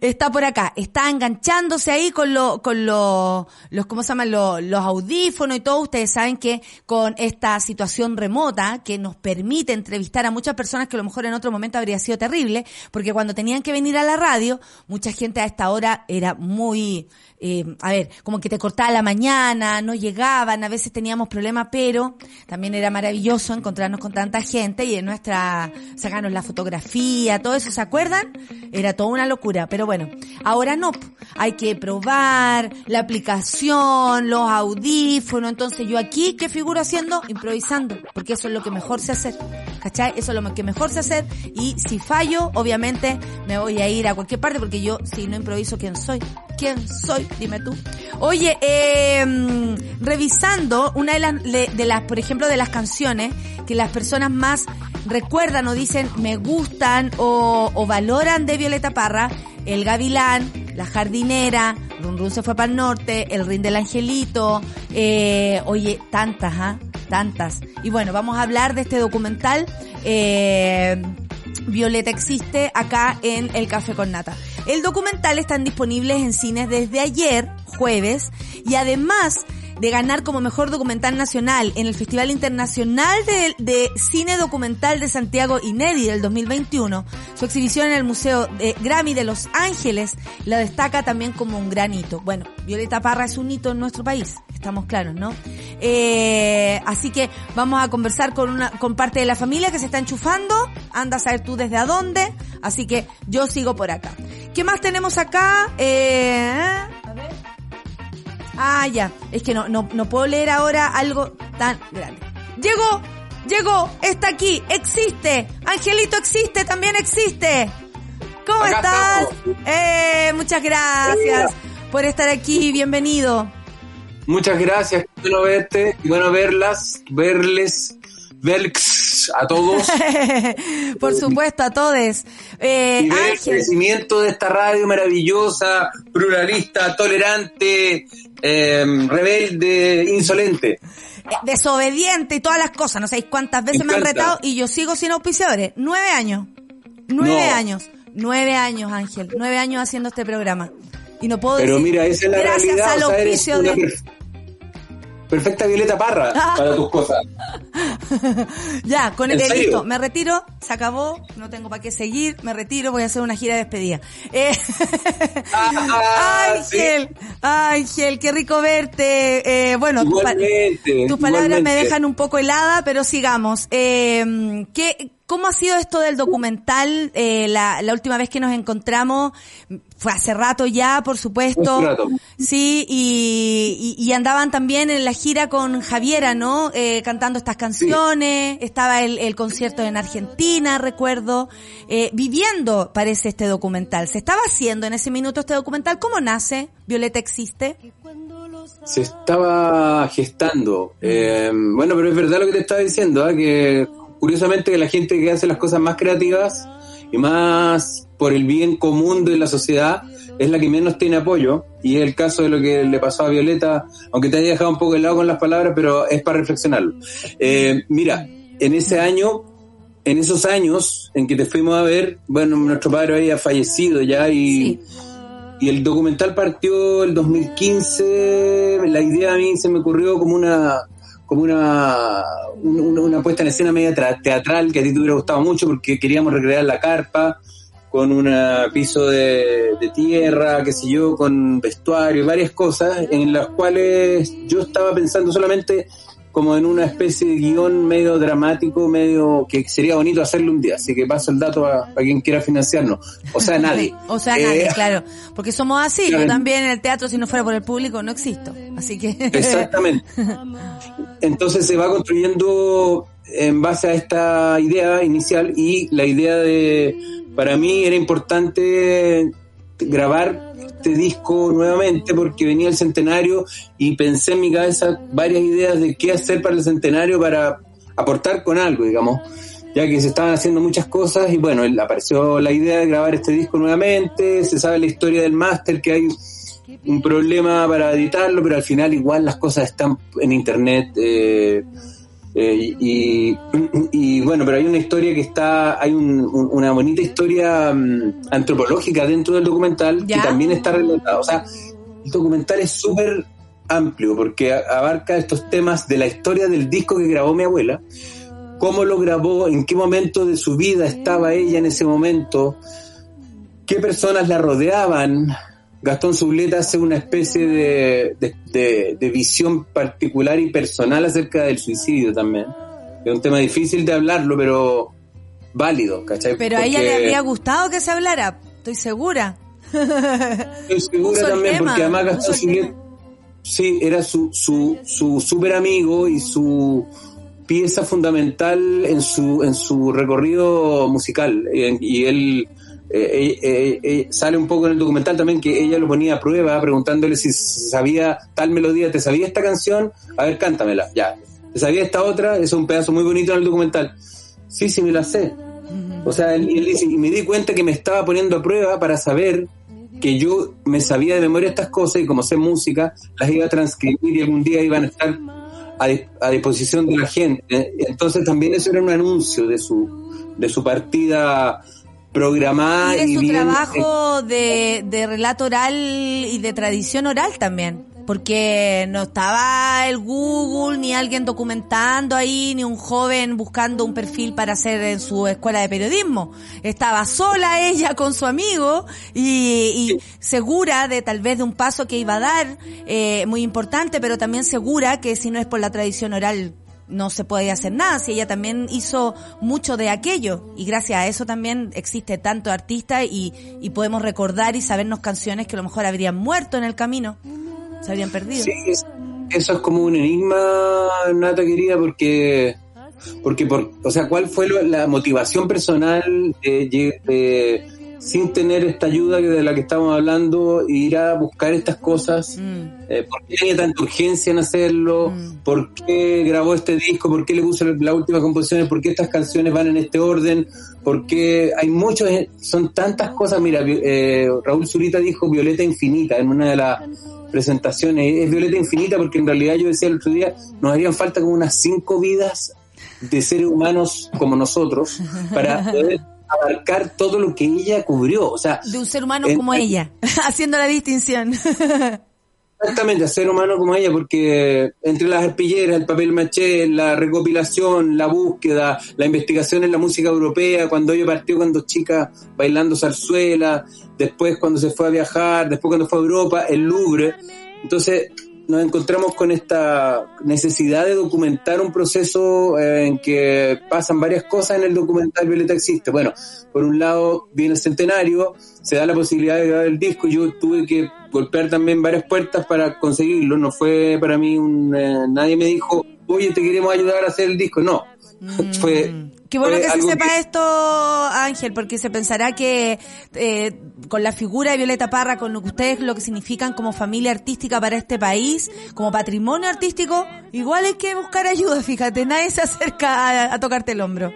A: Está por acá, está enganchándose ahí con lo, con lo, los, ¿cómo se llaman? Los, los audífonos y todo. Ustedes saben que con esta situación remota que nos permite entrevistar a muchas personas que a lo mejor en otro momento habría sido terrible, porque cuando tenían que venir a la radio, mucha gente a esta hora era muy, eh, a ver, como que te cortaba la mañana, no llegaban, a veces teníamos problemas, pero también era maravilloso encontrarnos con tanta gente y en nuestra, sacarnos la fotografía, todo eso, ¿se acuerdan? Era toda una locura, pero bueno, ahora no, hay que probar la aplicación, los audífonos, entonces yo aquí, ¿qué figuro haciendo? Improvisando, porque eso es lo que mejor sé hacer, ¿cachai? Eso es lo que mejor sé hacer y si fallo, obviamente me voy a ir a cualquier parte porque yo si no improviso, ¿quién soy? ¿Quién soy? Dime tú. Oye, eh, revisando una de las, de las, por ejemplo, de las canciones que las personas más recuerdan o dicen me gustan o, o valoran de Violeta Parra, El Gavilán, La Jardinera, Run Run se fue para el norte, El Rin del Angelito, eh, oye, tantas, ¿ah? Tantas. Y bueno, vamos a hablar de este documental, eh, Violeta existe acá en El Café con Nata. El documental están disponibles en cines desde ayer, jueves, y además de ganar como mejor documental nacional en el Festival Internacional de, de Cine Documental de Santiago Inedi del 2021. Su exhibición en el Museo de Grammy de Los Ángeles la destaca también como un gran hito. Bueno, Violeta Parra es un hito en nuestro país, estamos claros, ¿no? Eh, así que vamos a conversar con una, con parte de la familia que se está enchufando. Anda a saber tú desde a dónde. Así que yo sigo por acá. ¿Qué más tenemos acá? Eh, a ver. Ah, ya. Es que no, no, no puedo leer ahora algo tan grande. Llegó, llegó, está aquí, existe. Angelito existe, también existe. ¿Cómo
D: Acá
A: estás? Eh, muchas gracias por estar aquí, bienvenido.
D: Muchas gracias, qué bueno verte, qué bueno verlas, verles, verles a todos
A: por supuesto, a todos. Eh,
D: y ver el crecimiento de esta radio maravillosa, pluralista, tolerante, eh, rebelde, insolente.
A: eh, desobediente y todas las cosas. No sabéis cuántas veces me, han retado y yo sigo sin auspiciadores. Nueve años. Nueve
D: No.
A: años. Nueve años, Ángel. Nueve años haciendo este programa. Y no puedo
D: Pero
A: decir,
D: mira, esa es la
A: gracias
D: realidad,
A: al
D: o sea,
A: auspicio de...
D: perf- perfecta Violeta Parra para tus cosas.
A: ya, con el
D: ¿En serio?
A: listo. Me retiro, se acabó, no tengo para qué seguir, me retiro, voy a hacer una gira de despedida. Eh,
D: Ah,
A: Ángel, Ángel, qué rico verte. Eh, bueno, tus pa-
D: Igualmente,
A: tus palabras me dejan un poco helada, pero sigamos. Eh, ¿qué, ¿Cómo ha sido esto del documental? Eh, la, la última vez que nos encontramos fue hace rato ya, por supuesto.
D: Rato.
A: Sí, y, y, y andaban también en la gira con Javiera, ¿no? Eh, cantando estas canciones. Estaba el, el concierto en Argentina, recuerdo. Eh, viviendo, parece, este documental. Se estaba haciendo en ese minuto este documental. ¿Cómo nace? Violeta existe.
D: se estaba gestando. Eh, bueno, pero es verdad lo que te estaba diciendo, ¿ah? que curiosamente que la gente que hace las cosas más creativas y más por el bien común de la sociedad es la que menos tiene apoyo y es el caso de lo que le pasó a Violeta, aunque te haya dejado un poco de lado con las palabras, pero es para reflexionarlo. Eh, mira, en ese año, en esos años en que te fuimos a ver, bueno, nuestro padre había fallecido ya y...
A: Sí.
D: Y el documental partió el 2015. La idea a mí se me ocurrió como una como una, una, una puesta en escena media tra- teatral que a ti te hubiera gustado mucho porque queríamos recrear la carpa con un piso de, de tierra, qué sé yo, con vestuario y varias cosas en las cuales yo estaba pensando solamente como en una especie de guion medio dramático, medio que sería bonito hacerlo un día. Así que paso el dato a, a quien quiera financiarnos. O sea, nadie.
A: o sea,
D: Eh,
A: nadie, claro. Porque somos así. Yo también en el teatro, si no fuera por el público, no existo. Así que...
D: Exactamente. Entonces se va construyendo en base a esta idea inicial y la idea de, para mí era importante grabar este disco nuevamente porque venía el centenario y pensé en mi cabeza varias ideas de qué hacer para el centenario para aportar con algo, digamos, ya que se estaban haciendo muchas cosas y bueno, apareció la idea de grabar este disco nuevamente, se sabe la historia del máster que hay un problema para editarlo, pero al final igual las cosas están en internet. Eh, eh, y, y, bueno, pero hay una historia que está, hay una bonita historia mm, antropológica dentro del documental que también está relatada. O sea, el documental es súper amplio porque abarca estos temas de la historia del disco que grabó mi abuela, cómo lo grabó, en qué momento de su vida estaba ella en ese momento, qué personas la rodeaban. Gastón Subleta hace una especie de, de, visión particular y personal acerca del suicidio también. Es un tema difícil de hablarlo, pero válido, ¿cachai?
A: Pero a ella le habría gustado que se hablara, estoy segura.
D: Estoy segura también, porque además Gastón Subleta Sí, era su, su, su super amigo y su pieza fundamental en su, en su recorrido musical. Y, él eh, eh, eh, sale un poco en el documental también que ella lo ponía a prueba preguntándole si sabía tal melodía, ¿te sabía esta canción? A ver, cántamela, ya. ¿Te sabía esta otra? Es un pedazo muy bonito en el documental. Sí, sí, me la sé. O sea, él dice, y me di cuenta que me estaba poniendo a prueba para saber que yo me sabía de memoria estas cosas y como sé música, las iba a transcribir y algún día iban a estar a, disposición de la gente. Entonces también eso era un anuncio de su, de su partida programada.
A: Y de su trabajo de, de relato oral y de tradición oral también porque no estaba el Google ni alguien documentando ahí, ni un joven buscando un perfil para hacer en su escuela de periodismo. Estaba sola ella con su amigo y, segura de tal vez de un paso que iba a dar, eh, muy importante, pero también segura que si no es por la tradición oral no se puede hacer nada, si ella también hizo mucho de aquello y gracias a eso también existe tanto artista y, y podemos recordar y sabernos canciones que a lo mejor habrían muerto en el camino se habían perdido. Sí,
D: eso es como un enigma, Nata querida, porque, porque por, o sea, ¿cuál fue la motivación personal de, sin tener esta ayuda de la que estamos hablando, ir a buscar estas cosas? Mm. Eh, ¿Por qué tenía tanta urgencia en hacerlo? Mm. ¿Por qué grabó este disco? ¿Por qué le puso las últimas composiciones? ¿Por qué estas canciones van en este orden? Porque hay muchos, son tantas cosas. Mira, eh, Raúl Zurita dijo Violeta Infinita en una de las presentaciones. Es violeta infinita porque en realidad yo decía el otro día, nos harían falta como unas cinco vidas de seres humanos como nosotros para poder abarcar todo lo que ella cubrió. O sea,
A: de un ser humano como ella, haciendo la distinción.
D: Exactamente, ser humano como ella, porque entre las arpilleras, el papel maché, la recopilación, la búsqueda, la investigación en la música europea, cuando ella partió cuando chica bailando zarzuela, después cuando se fue a viajar, después cuando fue a Europa, el Louvre. Entonces, nos encontramos con esta necesidad de documentar un proceso eh, en que pasan varias cosas en el documental Violeta Existe. Bueno, por un lado viene el centenario, se da la posibilidad de grabar el disco, yo tuve que golpear también varias puertas para conseguirlo, no fue para mí un... Eh, nadie me dijo, oye, te queremos ayudar a hacer el disco, no. Mm. fue
A: Qué bueno que se sepa esto, Ángel, porque se pensará que eh, con la figura de Violeta Parra, con lo que ustedes lo que significan como familia artística para este país, como patrimonio artístico, igual hay que buscar ayuda, fíjate, nadie se acerca a, tocarte el hombro.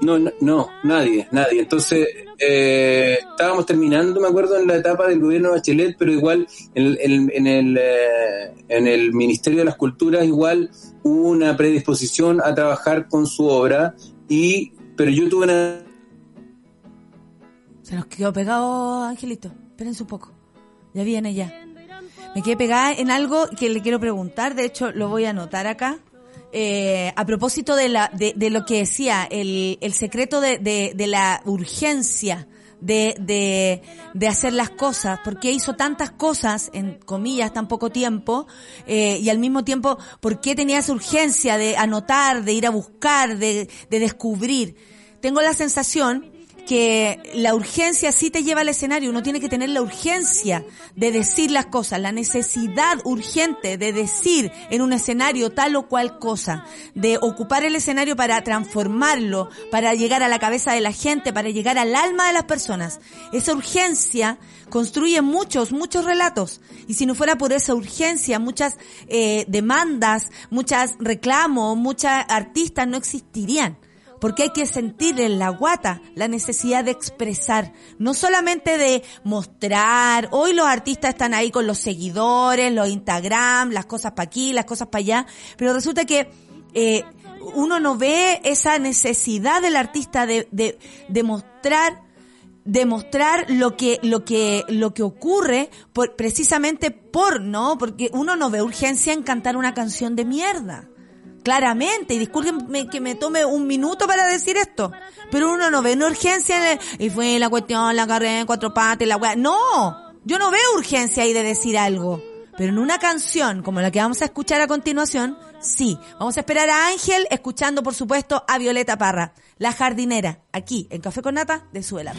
D: No, no, nadie, nadie. Entonces, eh, estábamos terminando, me acuerdo, en la etapa del gobierno de Bachelet, pero igual en, en, el, eh, en el Ministerio de las Culturas igual hubo una predisposición a trabajar con su obra y, pero yo tuve una...
A: Se nos quedó pegado, Angelito. Espérense un poco. Ya viene ya. Me quedé pegada en algo que le quiero preguntar. De hecho, lo voy a anotar acá. Eh, a propósito de, la, de, de, lo que decía, el, el secreto de, de, de la urgencia de, de, de hacer las cosas, porque hizo tantas cosas, en comillas, tan poco tiempo, eh, y al mismo tiempo, ¿por qué tenía esa urgencia de anotar, de ir a buscar, de, de descubrir? Tengo la sensación que la urgencia sí te lleva al escenario, uno tiene que tener la urgencia de decir las cosas, la necesidad urgente de decir en un escenario tal o cual cosa, de ocupar el escenario para transformarlo, para llegar a la cabeza de la gente, para llegar al alma de las personas. Esa urgencia construye muchos, muchos relatos. Y si no fuera por esa urgencia, muchas eh, demandas, muchas reclamos, muchas artistas no existirían. Porque hay que sentir en la guata la necesidad de expresar, no solamente de mostrar, hoy los artistas están ahí con los seguidores, los Instagram, las cosas para aquí, las cosas para allá, pero resulta que eh, uno no ve esa necesidad del artista de, de, de mostrar demostrar lo que lo que lo que ocurre por, precisamente por no porque uno no ve urgencia en cantar una canción de mierda claramente y discúlpenme que me tome un minuto para decir esto pero uno no ve una urgencia en el, y fue la cuestión la carrera en cuatro patas la weá no yo no veo urgencia ahí de decir algo pero en una canción como la que vamos a escuchar a continuación, sí. Vamos a esperar a Ángel escuchando, por supuesto, a Violeta Parra, la jardinera, aquí en Café con Nata de Suela.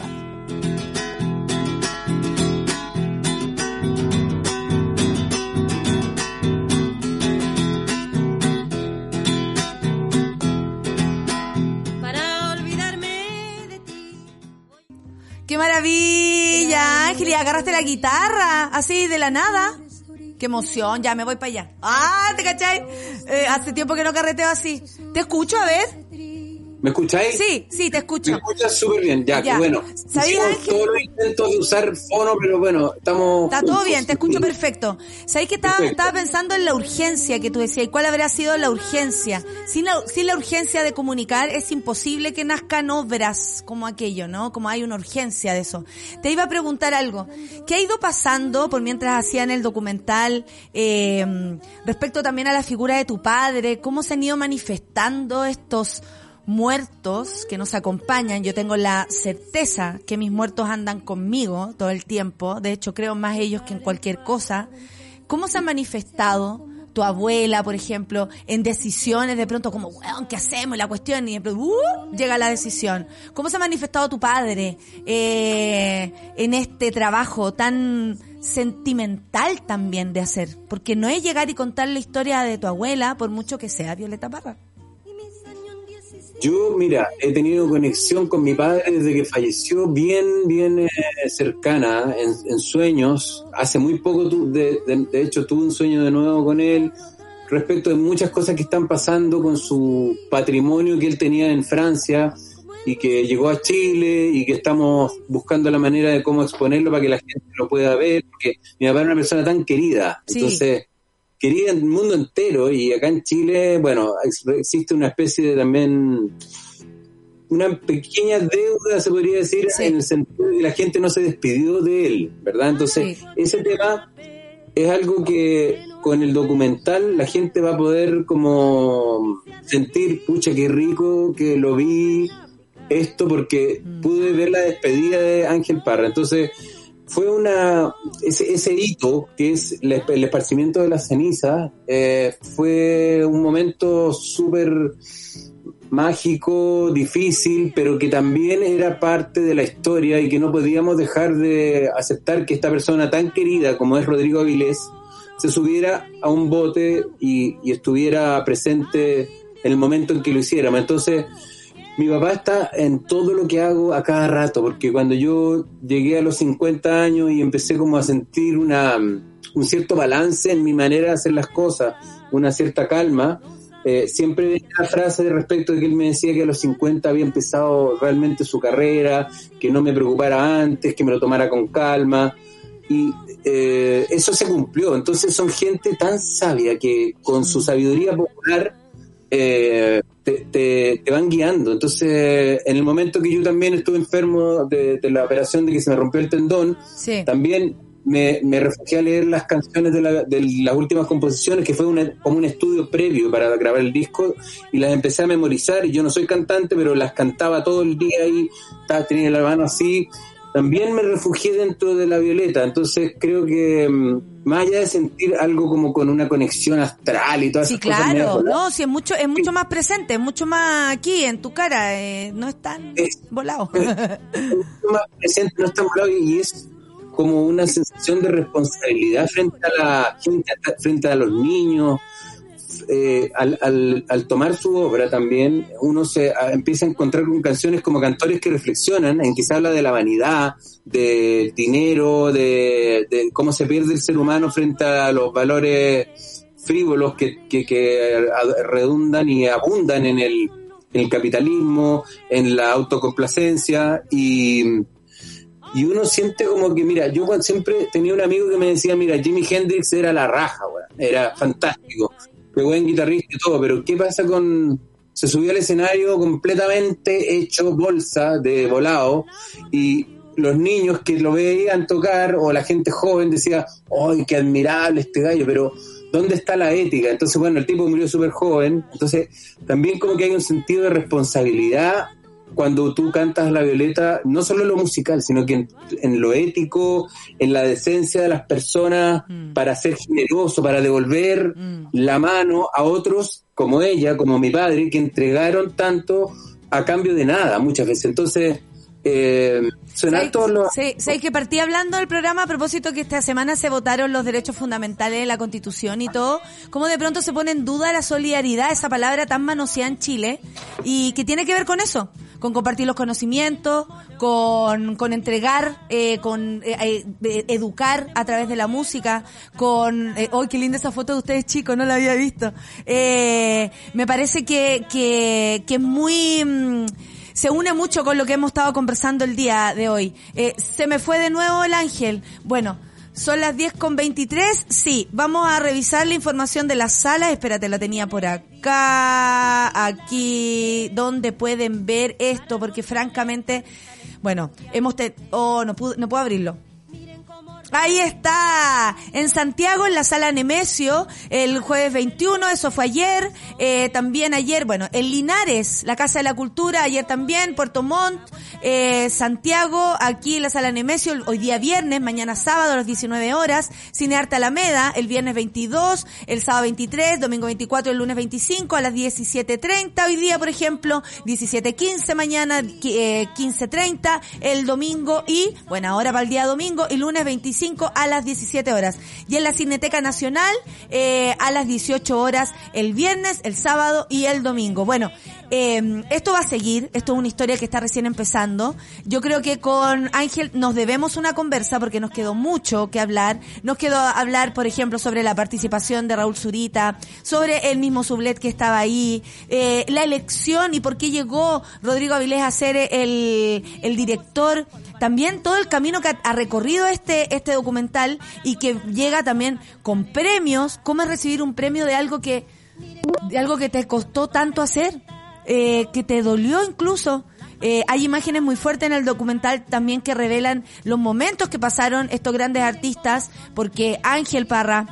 A: ¡Qué maravilla, Ángel! Y agarraste la guitarra, así de la nada. ¡Qué emoción! Ya me voy para allá. ¡Ah! ¿Te cachai? Eh, hace tiempo que no carreteo así. ¿Te escucho? A ver.
D: ¿Me escucháis?
A: Sí, sí, te escucho.
D: Me escuchas súper bien, ya,
A: Ya.
D: que bueno.
A: ¿Sabías, Ángel?
D: todos los intentos de usar fono, pero bueno, estamos...
A: Está todo bien, te escucho perfecto. ¿Sabéis que estaba,
D: Perfecto.
A: estaba pensando en la urgencia que tú decías? ¿Y cuál habrá sido la urgencia? Sin la, sin la urgencia de comunicar es imposible que nazcan obras como aquello, ¿no? Como hay una urgencia de eso. Te iba a preguntar algo. ¿Qué ha ido pasando por mientras hacían el documental eh, respecto también a la figura de tu padre? ¿Cómo se han ido manifestando estos muertos que nos acompañan. Yo tengo la certeza que mis muertos andan conmigo todo el tiempo. De hecho, creo más ellos que en cualquier cosa. ¿Cómo se han manifestado tu abuela, por ejemplo, en decisiones de pronto como, weón, ¿qué hacemos? La cuestión y de pronto, ¡uh! llega la decisión. ¿Cómo se ha manifestado tu padre eh, en este trabajo tan sentimental también de hacer? Porque no es llegar y contar la historia de tu abuela, por mucho que sea Violeta Parra.
D: Yo, mira, he tenido conexión con mi padre desde que falleció, bien, bien eh, cercana, en, en sueños. Hace muy poco, tu- de, de- de hecho, tuve un sueño de nuevo con él respecto de muchas cosas que están pasando con su patrimonio que él tenía en Francia y que llegó a Chile y que estamos buscando la manera de cómo exponerlo para que la gente lo pueda ver, porque mi papá era una persona tan querida.
A: Sí.
D: Entonces, querida en el mundo entero y acá en Chile, bueno, ex- existe una especie de también una pequeña deuda, se podría decir,
A: Sí.
D: en el sentido de que la gente no se despidió de él, ¿verdad? Entonces,
A: Sí.
D: ese tema es algo que con el documental la gente va a poder como sentir, pucha, qué rico que lo vi esto porque pude ver la despedida de Ángel Parra. Entonces, fue una ese, hito que es la- el esparcimiento de la ceniza eh, fue un momento súper mágico, difícil, pero que también era parte de la historia y que no podíamos dejar de aceptar que esta persona tan querida como es Rodrigo Avilés se subiera a un bote y, y estuviera presente en el momento en que lo hiciéramos. Entonces, mi papá está en todo lo que hago a cada rato, porque cuando yo llegué a los 50 años y empecé como a sentir una, un cierto balance en mi manera de hacer las cosas, una cierta calma, eh, siempre venía la frase de respecto de que él me decía que a los 50 había empezado realmente su carrera, que no me preocupara antes, que me lo tomara con calma. Y eh, eso se cumplió. Entonces son gente tan sabia que con su sabiduría popular eh, te, te- te van guiando. Entonces, en el momento que yo también estuve enfermo de, de la operación de que se me rompió el tendón,
A: Sí.
D: también me, me refugié a leer las canciones de, la- de las últimas composiciones, que fue una- como un estudio previo para grabar el disco, y las empecé a memorizar. Y yo no soy cantante, pero las cantaba todo el día y estaba, tenía la mano así. También me refugié dentro de la violeta, entonces creo que mm, más allá de sentir algo como con una conexión astral y todas
A: Sí,
D: esas cosas medias
A: claro, no, sí, es mucho, es mucho más presente, es mucho más aquí, en tu cara, eh, no es tan
D: Es-
A: volado.
D: mucho más presente, no está volado y es como una sensación de responsabilidad frente a la gente, frente a los niños. Eh, al, al, tomar su obra también uno se empieza a encontrar con canciones como cantores que reflexionan en que se habla de la vanidad, del dinero, de, cómo se pierde el ser humano frente a los valores frívolos que, que, redundan y abundan en el, capitalismo, en la autocomplacencia y, y uno siente como que, mira, yo siempre tenía un amigo que me decía, mira, Jimi Hendrix era la raja, era fantástico, qué buen guitarrista y todo, pero ¿qué pasa con... Se subió al escenario completamente hecho bolsa de volado y los niños que lo veían tocar o la gente joven decía, ¡ay, qué admirable este gallo! Pero ¿dónde está la ética? Entonces, bueno, el tipo murió súper joven, entonces también como que hay un sentido de responsabilidad cuando tú cantas la violeta, no solo en lo musical, sino que en, en lo ético, en la decencia de las personas,
A: Mm.
D: para ser generoso, para devolver
A: Mm.
D: la mano a otros como ella, como mi padre, que entregaron tanto a cambio de nada muchas veces. Entonces, eh,
A: ¿Sabes-
D: todos los...
A: sí, ¿sabes que partí hablando del programa a propósito que esta semana se votaron los derechos fundamentales de la Constitución y todo? ¿Cómo de pronto se pone en duda la solidaridad, esa palabra tan manoseada en Chile? Y que tiene que ver con eso, con compartir los conocimientos, con, con entregar, eh, con eh, eh, educar a través de la música, con... Eh, ¡Ay, qué linda esa foto de ustedes chicos! No la había visto. Eh, me parece que, que, que es muy... mm, se une mucho con lo que hemos estado conversando el día de hoy. Eh, se me fue de nuevo el ángel. Bueno, son las 10 con 23. Sí, vamos a revisar la información de la sala. Espérate, la tenía por acá, aquí, donde pueden ver esto, porque francamente, bueno, hemos, te oh, no puedo, no puedo abrirlo. Ahí está, en Santiago, en la sala Nemesio, el jueves 21, eso fue ayer, eh, también ayer, bueno, en Linares, la Casa de la Cultura, ayer también, Puerto Montt, eh, Santiago, aquí en la sala Nemesio, hoy día viernes, mañana sábado a las 19 horas, Cine Arte Alameda, el viernes 22, el sábado 23, domingo 24, el lunes 25 a las 17.30, hoy día, por ejemplo, 17.15 mañana, eh, 15.30, el domingo y, bueno, ahora para el día domingo y lunes 25 a las 17 horas. Y en la Cineteca Nacional, eh, a las 18 horas el viernes, el sábado y el domingo. Bueno, eh, esto va a seguir, esto es una historia que está recién empezando. Yo creo que con Ángel nos debemos una conversa porque nos quedó mucho que hablar. Nos quedó hablar, por ejemplo, sobre la participación de Raúl Zurita, sobre el mismo Sublet que estaba ahí, eh, la elección y por qué llegó Rodrigo Avilés a ser el, el director. También todo el camino que ha, recorrido este, este documental y que llega también con premios. ¿Cómo es recibir un premio de algo que, de algo que te costó tanto hacer? Eh, que te dolió incluso. Eh, hay imágenes muy fuertes en el documental también que revelan los momentos que pasaron estos grandes artistas, porque Ángel Parra,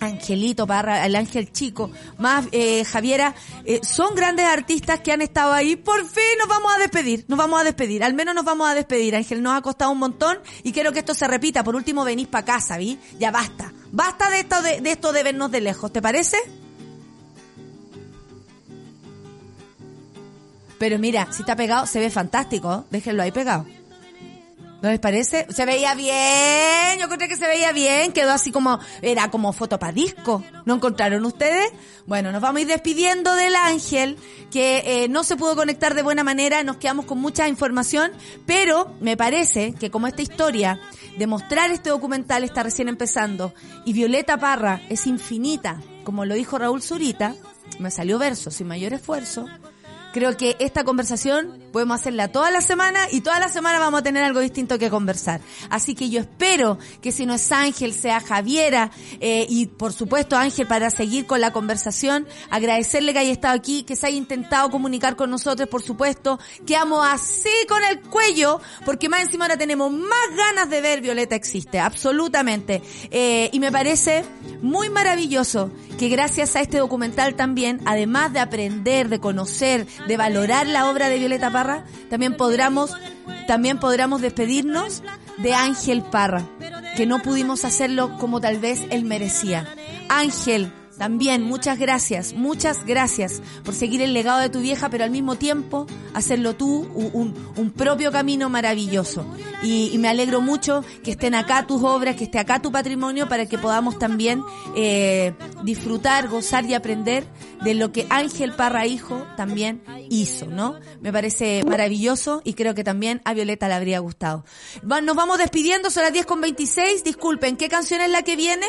A: Angelito Parra, el Ángel Chico, más eh, Javiera, eh, son grandes artistas que han estado ahí. Por fin nos vamos a despedir, nos vamos a despedir, al menos nos vamos a despedir. Ángel nos ha costado un montón y quiero que esto se repita. Por último, venís para casa, ¿vi? Ya basta, basta de esto de, de esto de vernos de lejos, ¿te parece? Pero mira, si está pegado, se ve fantástico. Déjenlo ahí pegado. ¿No les parece? Se veía bien, yo encontré que se veía bien, quedó así como, era como foto para disco. ¿No encontraron ustedes? Bueno, nos vamos a ir despidiendo del ángel, que eh, no se pudo conectar de buena manera, nos quedamos con mucha información, pero me parece que como esta historia de mostrar este documental está recién empezando, y Violeta Parra es infinita, como lo dijo Raúl Zurita, me salió verso sin mayor esfuerzo, Creo que esta conversación podemos hacerla toda la semana y toda la semana vamos a tener algo distinto que conversar. Así que yo espero que si no es Ángel, sea Javiera eh, y por supuesto Ángel para seguir con la conversación. Agradecerle que haya estado aquí, que se haya intentado comunicar con nosotros, por supuesto. Quedamos así con el cuello porque más encima ahora tenemos más ganas de ver Violeta Existe, absolutamente. Eh, y me parece muy maravilloso que gracias a este documental también, además de aprender, de conocer, de valorar la obra de Violeta Parra, también podamos, también podamos despedirnos de Ángel Parra, que no pudimos hacerlo como tal vez él merecía. Ángel, también muchas gracias, muchas gracias por seguir el legado de tu vieja, pero al mismo tiempo hacerlo tú un, propio camino maravilloso. Y, y me alegro mucho que estén acá tus obras, que esté acá tu patrimonio para que podamos también eh, disfrutar, gozar y aprender de lo que Ángel Parra Hijo también hizo, ¿no? Me parece maravilloso y creo que también a Violeta le habría gustado. Nos vamos despidiendo, son las 10 con 26. Disculpen, ¿qué canción es la que viene?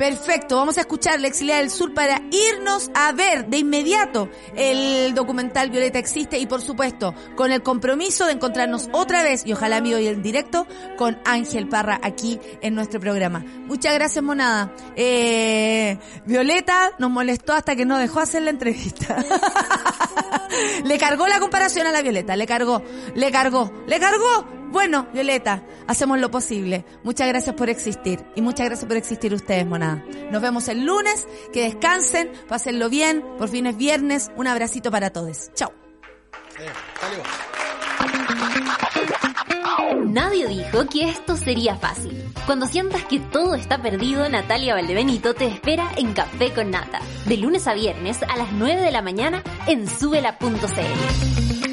A: Perfecto, vamos a escuchar la Exilia del Sur para irnos a ver de inmediato el documental Violeta Existe y por supuesto con el compromiso de encontrarnos otra vez y ojalá amigo y en directo con Ángel Parra aquí en nuestro programa. Muchas gracias Monada. Eh, Violeta nos molestó hasta que no dejó hacer la entrevista. le cargó la comparación a la Violeta, le cargó, le cargó, le cargó. Bueno, Violeta, hacemos lo posible. Muchas gracias por existir y muchas gracias por existir ustedes, monada. Nos vemos el lunes, que descansen, pásenlo bien, por fin es viernes, un abracito para todos. Chao.
B: Nadie dijo que esto sería fácil. Cuando sientas que todo está perdido, Natalia Valdebenito te espera en Café con Nata, de lunes a viernes a las 9 de la mañana en subela.cl.